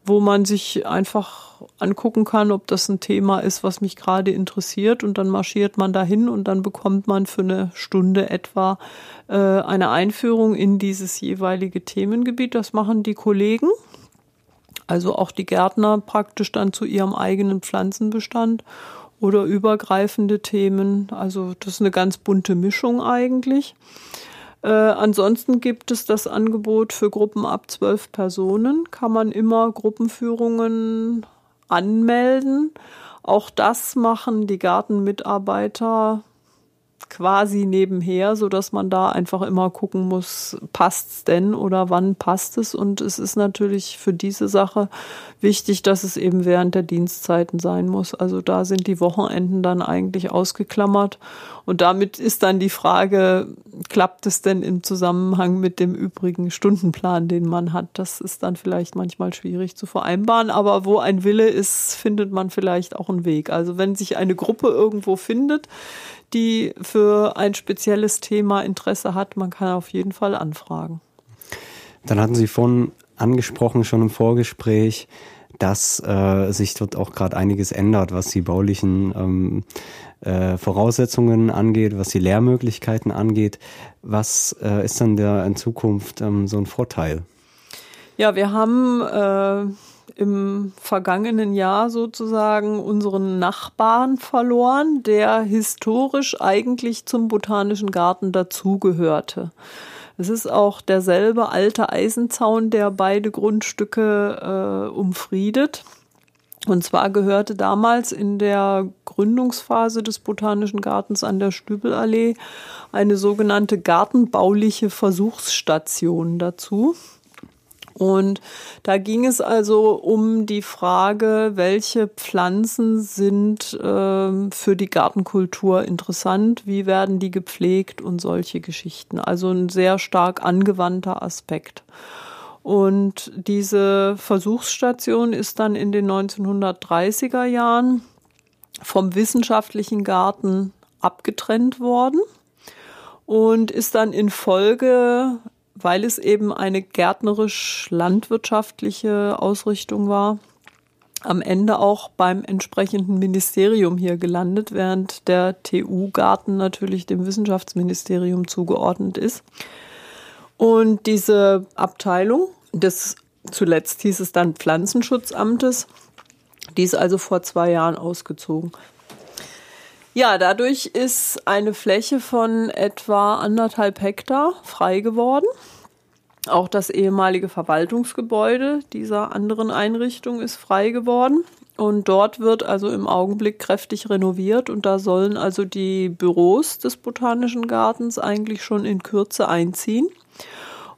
Speaker 2: wo man sich einfach angucken kann, ob das ein Thema ist, was mich gerade interessiert. Und dann marschiert man dahin und dann bekommt man für eine Stunde etwa äh, eine Einführung in dieses jeweilige Themengebiet. Das machen die Kollegen also auch die Gärtner praktisch dann zu ihrem eigenen Pflanzenbestand oder übergreifende Themen. Also das ist eine ganz bunte Mischung eigentlich. Äh, ansonsten gibt es das Angebot für Gruppen ab zwölf Personen. Kann man immer Gruppenführungen anmelden. Auch das machen die Gartenmitarbeiter quasi nebenher, so dass man da einfach immer gucken muss, passt's denn oder wann passt es? Und es ist natürlich für diese Sache wichtig, dass es eben während der Dienstzeiten sein muss. Also da sind die Wochenenden dann eigentlich ausgeklammert. Und damit ist dann die Frage, klappt es denn im Zusammenhang mit dem übrigen Stundenplan, den man hat? Das ist dann vielleicht manchmal schwierig zu vereinbaren, aber wo ein Wille ist, findet man vielleicht auch einen Weg. Also wenn sich eine Gruppe irgendwo findet, die für ein spezielles Thema Interesse hat, man kann auf jeden Fall anfragen.
Speaker 1: Dann hatten Sie vorhin angesprochen, schon im Vorgespräch, dass äh, sich dort auch gerade einiges ändert, was die baulichen ähm, äh, Voraussetzungen angeht, was die Lehrmöglichkeiten angeht. Was äh, ist dann der in Zukunft ähm, so ein Vorteil?
Speaker 2: Ja, wir haben äh, im vergangenen Jahr sozusagen unseren Nachbarn verloren, der historisch eigentlich zum Botanischen Garten dazugehörte. Es ist auch derselbe alte Eisenzaun, der beide Grundstücke äh, umfriedet. Und zwar gehörte damals in der Gründungsphase des Botanischen Gartens an der Stübelallee eine sogenannte gartenbauliche Versuchsstation dazu. Und da ging es also um die Frage, welche Pflanzen sind äh, für die Gartenkultur interessant, wie werden die gepflegt und solche Geschichten. Also ein sehr stark angewandter Aspekt. Und diese Versuchsstation ist dann in den 1930er Jahren vom wissenschaftlichen Garten abgetrennt worden und ist dann in Folge weil es eben eine gärtnerisch-landwirtschaftliche Ausrichtung war, am Ende auch beim entsprechenden Ministerium hier gelandet, während der TU-Garten natürlich dem Wissenschaftsministerium zugeordnet ist. Und diese Abteilung des, zuletzt hieß es dann Pflanzenschutzamtes, die ist also vor zwei Jahren ausgezogen. Ja, dadurch ist eine Fläche von etwa anderthalb Hektar frei geworden. Auch das ehemalige Verwaltungsgebäude dieser anderen Einrichtung ist frei geworden. Und dort wird also im Augenblick kräftig renoviert und da sollen also die Büros des Botanischen Gartens eigentlich schon in Kürze einziehen.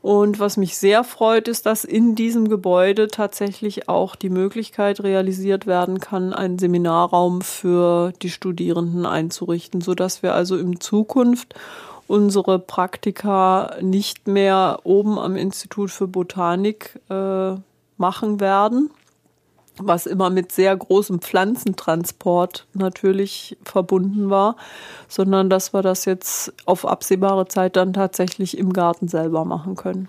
Speaker 2: Und was mich sehr freut, ist, dass in diesem Gebäude tatsächlich auch die Möglichkeit realisiert werden kann, einen Seminarraum für die Studierenden einzurichten, sodass wir also in Zukunft unsere Praktika nicht mehr oben am Institut für Botanik äh, machen werden, was immer mit sehr großem Pflanzentransport natürlich verbunden war, sondern dass wir das jetzt auf absehbare Zeit dann tatsächlich im Garten selber machen können.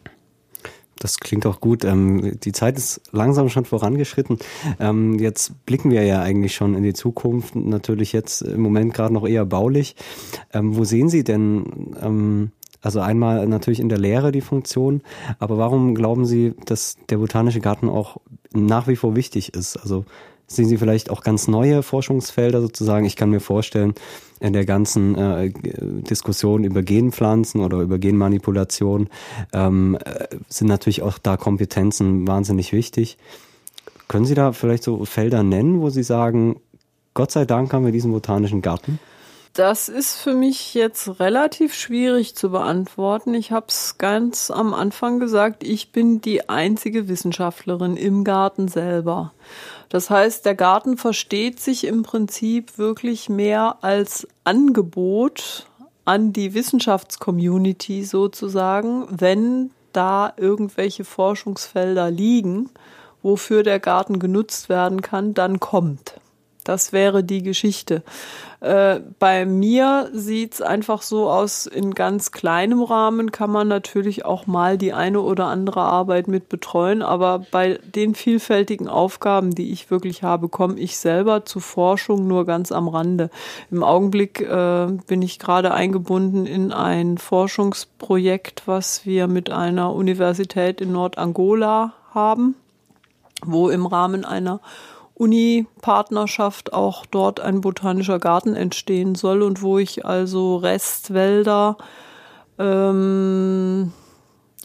Speaker 1: Das klingt auch gut. Ähm, die Zeit ist langsam schon vorangeschritten. Ähm, jetzt blicken wir ja eigentlich schon in die Zukunft. Natürlich jetzt im Moment gerade noch eher baulich. Ähm, wo sehen Sie denn also einmal natürlich in der Lehre die Funktion, aber warum glauben Sie, dass der botanische Garten auch nach wie vor wichtig ist? Also sehen Sie vielleicht auch ganz neue Forschungsfelder sozusagen? Ich kann mir vorstellen, in der ganzen äh, Diskussion über Genpflanzen oder über Genmanipulation ähm, äh, sind natürlich auch da Kompetenzen wahnsinnig wichtig. Können Sie da vielleicht so Felder nennen, wo Sie sagen, Gott sei Dank haben wir diesen botanischen Garten?
Speaker 2: Das ist für mich jetzt relativ schwierig zu beantworten. Ich habe es ganz am Anfang gesagt, ich bin die einzige Wissenschaftlerin im Garten selber. Das heißt, der Garten versteht sich im Prinzip wirklich mehr als Angebot an die Wissenschaftscommunity sozusagen, wenn da irgendwelche Forschungsfelder liegen, wofür der Garten genutzt werden kann, dann kommt. Das wäre die Geschichte. Äh, bei mir sieht's einfach so aus, in ganz kleinem Rahmen kann man natürlich auch mal die eine oder andere Arbeit mit betreuen, aber bei den vielfältigen Aufgaben, die ich wirklich habe, komme ich selber zu Forschung nur ganz am Rande. Im Augenblick äh, bin ich gerade eingebunden in ein Forschungsprojekt, was wir mit einer Universität in Nordangola haben, wo im Rahmen einer Uni-Partnerschaft auch dort ein botanischer Garten entstehen soll und wo ich also Restwälder ähm,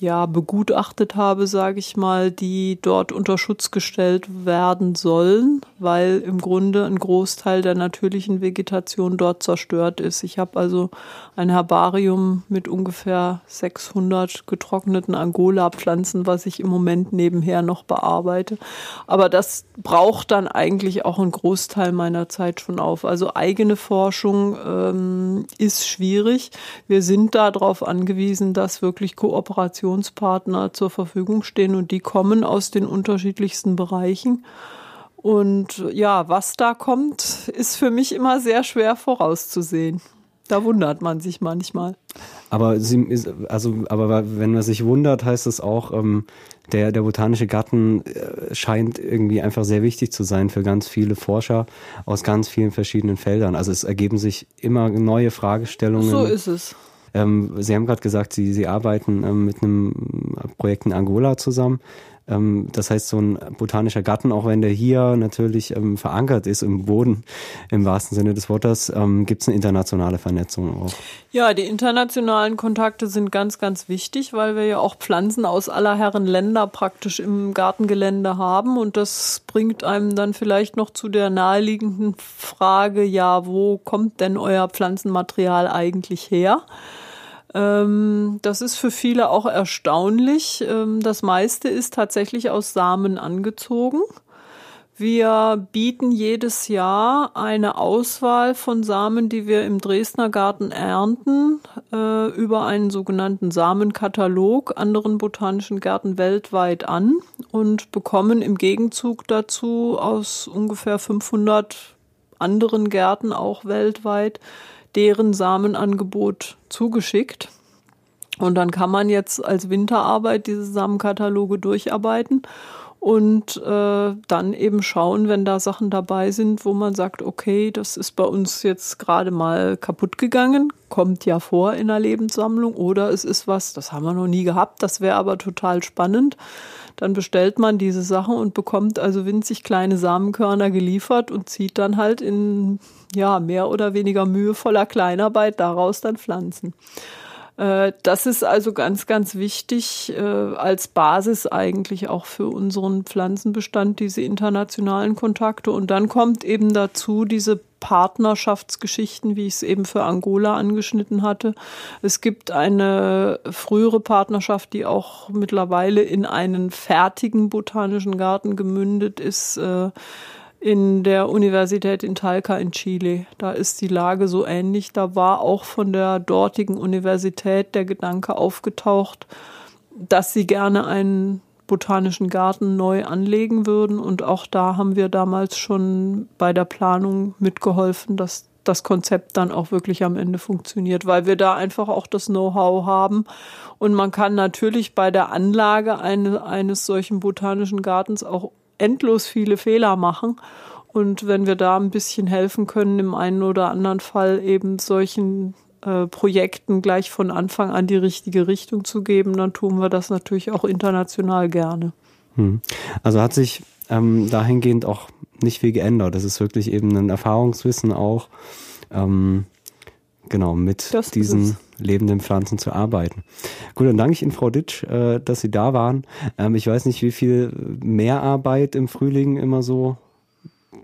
Speaker 2: ja, begutachtet habe, sage ich mal, die dort unter Schutz gestellt werden sollen, weil im Grunde ein Großteil der natürlichen Vegetation dort zerstört ist. Ich habe also ein Herbarium mit ungefähr 600 getrockneten Angola-Pflanzen, was ich im Moment nebenher noch bearbeite. Aber das braucht dann eigentlich auch einen Großteil meiner Zeit schon auf. Also eigene Forschung ähm, ist schwierig. Wir sind darauf angewiesen, dass wirklich Kooperation Kooperationspartner zur Verfügung stehen und die kommen aus den unterschiedlichsten Bereichen. Und ja, was da kommt, ist für mich immer sehr schwer vorauszusehen. Da wundert man sich manchmal.
Speaker 1: Aber sie also, aber wenn man sich wundert, heißt es auch, ähm, der, der botanische Garten äh, scheint irgendwie einfach sehr wichtig zu sein für ganz viele Forscher aus ganz vielen verschiedenen Feldern. Also es ergeben sich immer neue Fragestellungen.
Speaker 2: So ist es.
Speaker 1: Ähm, Sie haben gerade gesagt, Sie, Sie arbeiten ähm, mit einem Projekt in Angola zusammen. Ähm, das heißt, so ein botanischer Garten, auch wenn der hier natürlich ähm, verankert ist im Boden, im wahrsten Sinne des Wortes, ähm, gibt es eine internationale Vernetzung auch.
Speaker 2: Ja, die internationalen Kontakte sind ganz, ganz wichtig, weil wir ja auch Pflanzen aus aller Herren Länder praktisch im Gartengelände haben. Und das bringt einem dann vielleicht noch zu der naheliegenden Frage, ja, wo kommt denn euer Pflanzenmaterial eigentlich her? Ähm, das ist für viele auch erstaunlich. Ähm, das meiste ist tatsächlich aus Samen angezogen. Wir bieten jedes Jahr eine Auswahl von Samen, die wir im Dresdner Garten ernten, äh, über einen sogenannten Samenkatalog anderen botanischen Gärten weltweit an und bekommen im Gegenzug dazu aus ungefähr 500 anderen Gärten auch weltweit deren Samenangebot zugeschickt. Und dann kann man jetzt als Winterarbeit diese Samenkataloge durcharbeiten und äh, dann eben schauen, wenn da Sachen dabei sind, wo man sagt, okay, das ist bei uns jetzt gerade mal kaputt gegangen, kommt ja vor in der Lebenssammlung oder es ist was, das haben wir noch nie gehabt, das wäre aber total spannend. Dann bestellt man diese Sachen und bekommt also winzig kleine Samenkörner geliefert und zieht dann halt in ja mehr oder weniger mühevoller Kleinarbeit daraus dann Pflanzen. Äh, das ist also ganz, ganz wichtig äh, als Basis eigentlich auch für unseren Pflanzenbestand, diese internationalen Kontakte. Und dann kommt eben dazu diese Partnerschaftsgeschichten, wie ich es eben für Angola angeschnitten hatte. Es gibt eine frühere Partnerschaft, die auch mittlerweile in einen fertigen botanischen Garten gemündet ist äh, in der Universität in Talca in Chile. Da ist die Lage so ähnlich. Da war auch von der dortigen Universität der Gedanke aufgetaucht, dass sie gerne einen botanischen Garten neu anlegen würden. Und auch da haben wir damals schon bei der Planung mitgeholfen, dass das Konzept dann auch wirklich am Ende funktioniert, weil wir da einfach auch das Know-how haben. Und man kann natürlich bei der Anlage eine, eines solchen botanischen Gartens auch endlos viele Fehler machen. Und wenn wir da ein bisschen helfen können, im einen oder anderen Fall eben solchen äh, Projekten gleich von Anfang an die richtige Richtung zu geben, dann tun wir das natürlich auch international gerne.
Speaker 1: Hm. Also hat sich ähm, dahingehend auch nicht viel geändert. Das ist wirklich eben ein Erfahrungswissen auch, ähm, genau, mit das diesen lebenden Pflanzen zu arbeiten. Gut, dann danke ich Ihnen, Frau Ditsch, äh, dass Sie da waren. Ähm, ich weiß nicht, wie viel Mehrarbeit im Frühling immer so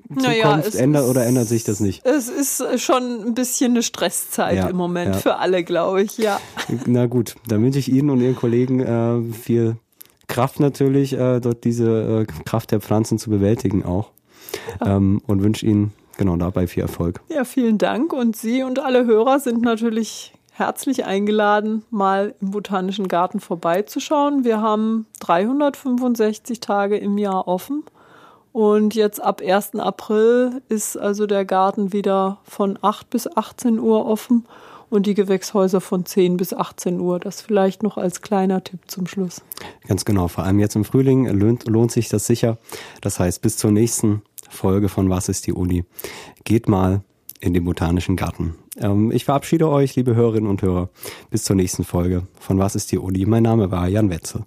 Speaker 1: naja, ändert oder ändert sich das nicht?
Speaker 2: Es ist schon ein bisschen eine Stresszeit ja, im Moment ja. für alle, glaube ich, ja.
Speaker 1: Na gut, dann wünsche ich Ihnen und Ihren Kollegen äh, viel Kraft natürlich, äh, dort diese äh, Kraft der Pflanzen zu bewältigen auch. Ähm, und wünsche Ihnen genau dabei viel Erfolg.
Speaker 2: Ja, vielen Dank. Und Sie und alle Hörer sind natürlich herzlich eingeladen, mal im Botanischen Garten vorbeizuschauen. Wir haben 365 Tage im Jahr offen. Und jetzt ab 1. April ist also der Garten wieder von 8 bis 18 Uhr offen und die Gewächshäuser von 10 bis 18 Uhr. Das vielleicht noch als kleiner Tipp zum Schluss.
Speaker 1: Ganz genau, vor allem jetzt im Frühling lohnt, lohnt sich das sicher. Das heißt, bis zur nächsten Folge von Was ist die Uni? Geht mal in den Botanischen Garten. Ähm, ich verabschiede euch, liebe Hörerinnen und Hörer, bis zur nächsten Folge von Was ist die Uni? Mein Name war Jan Wetzel.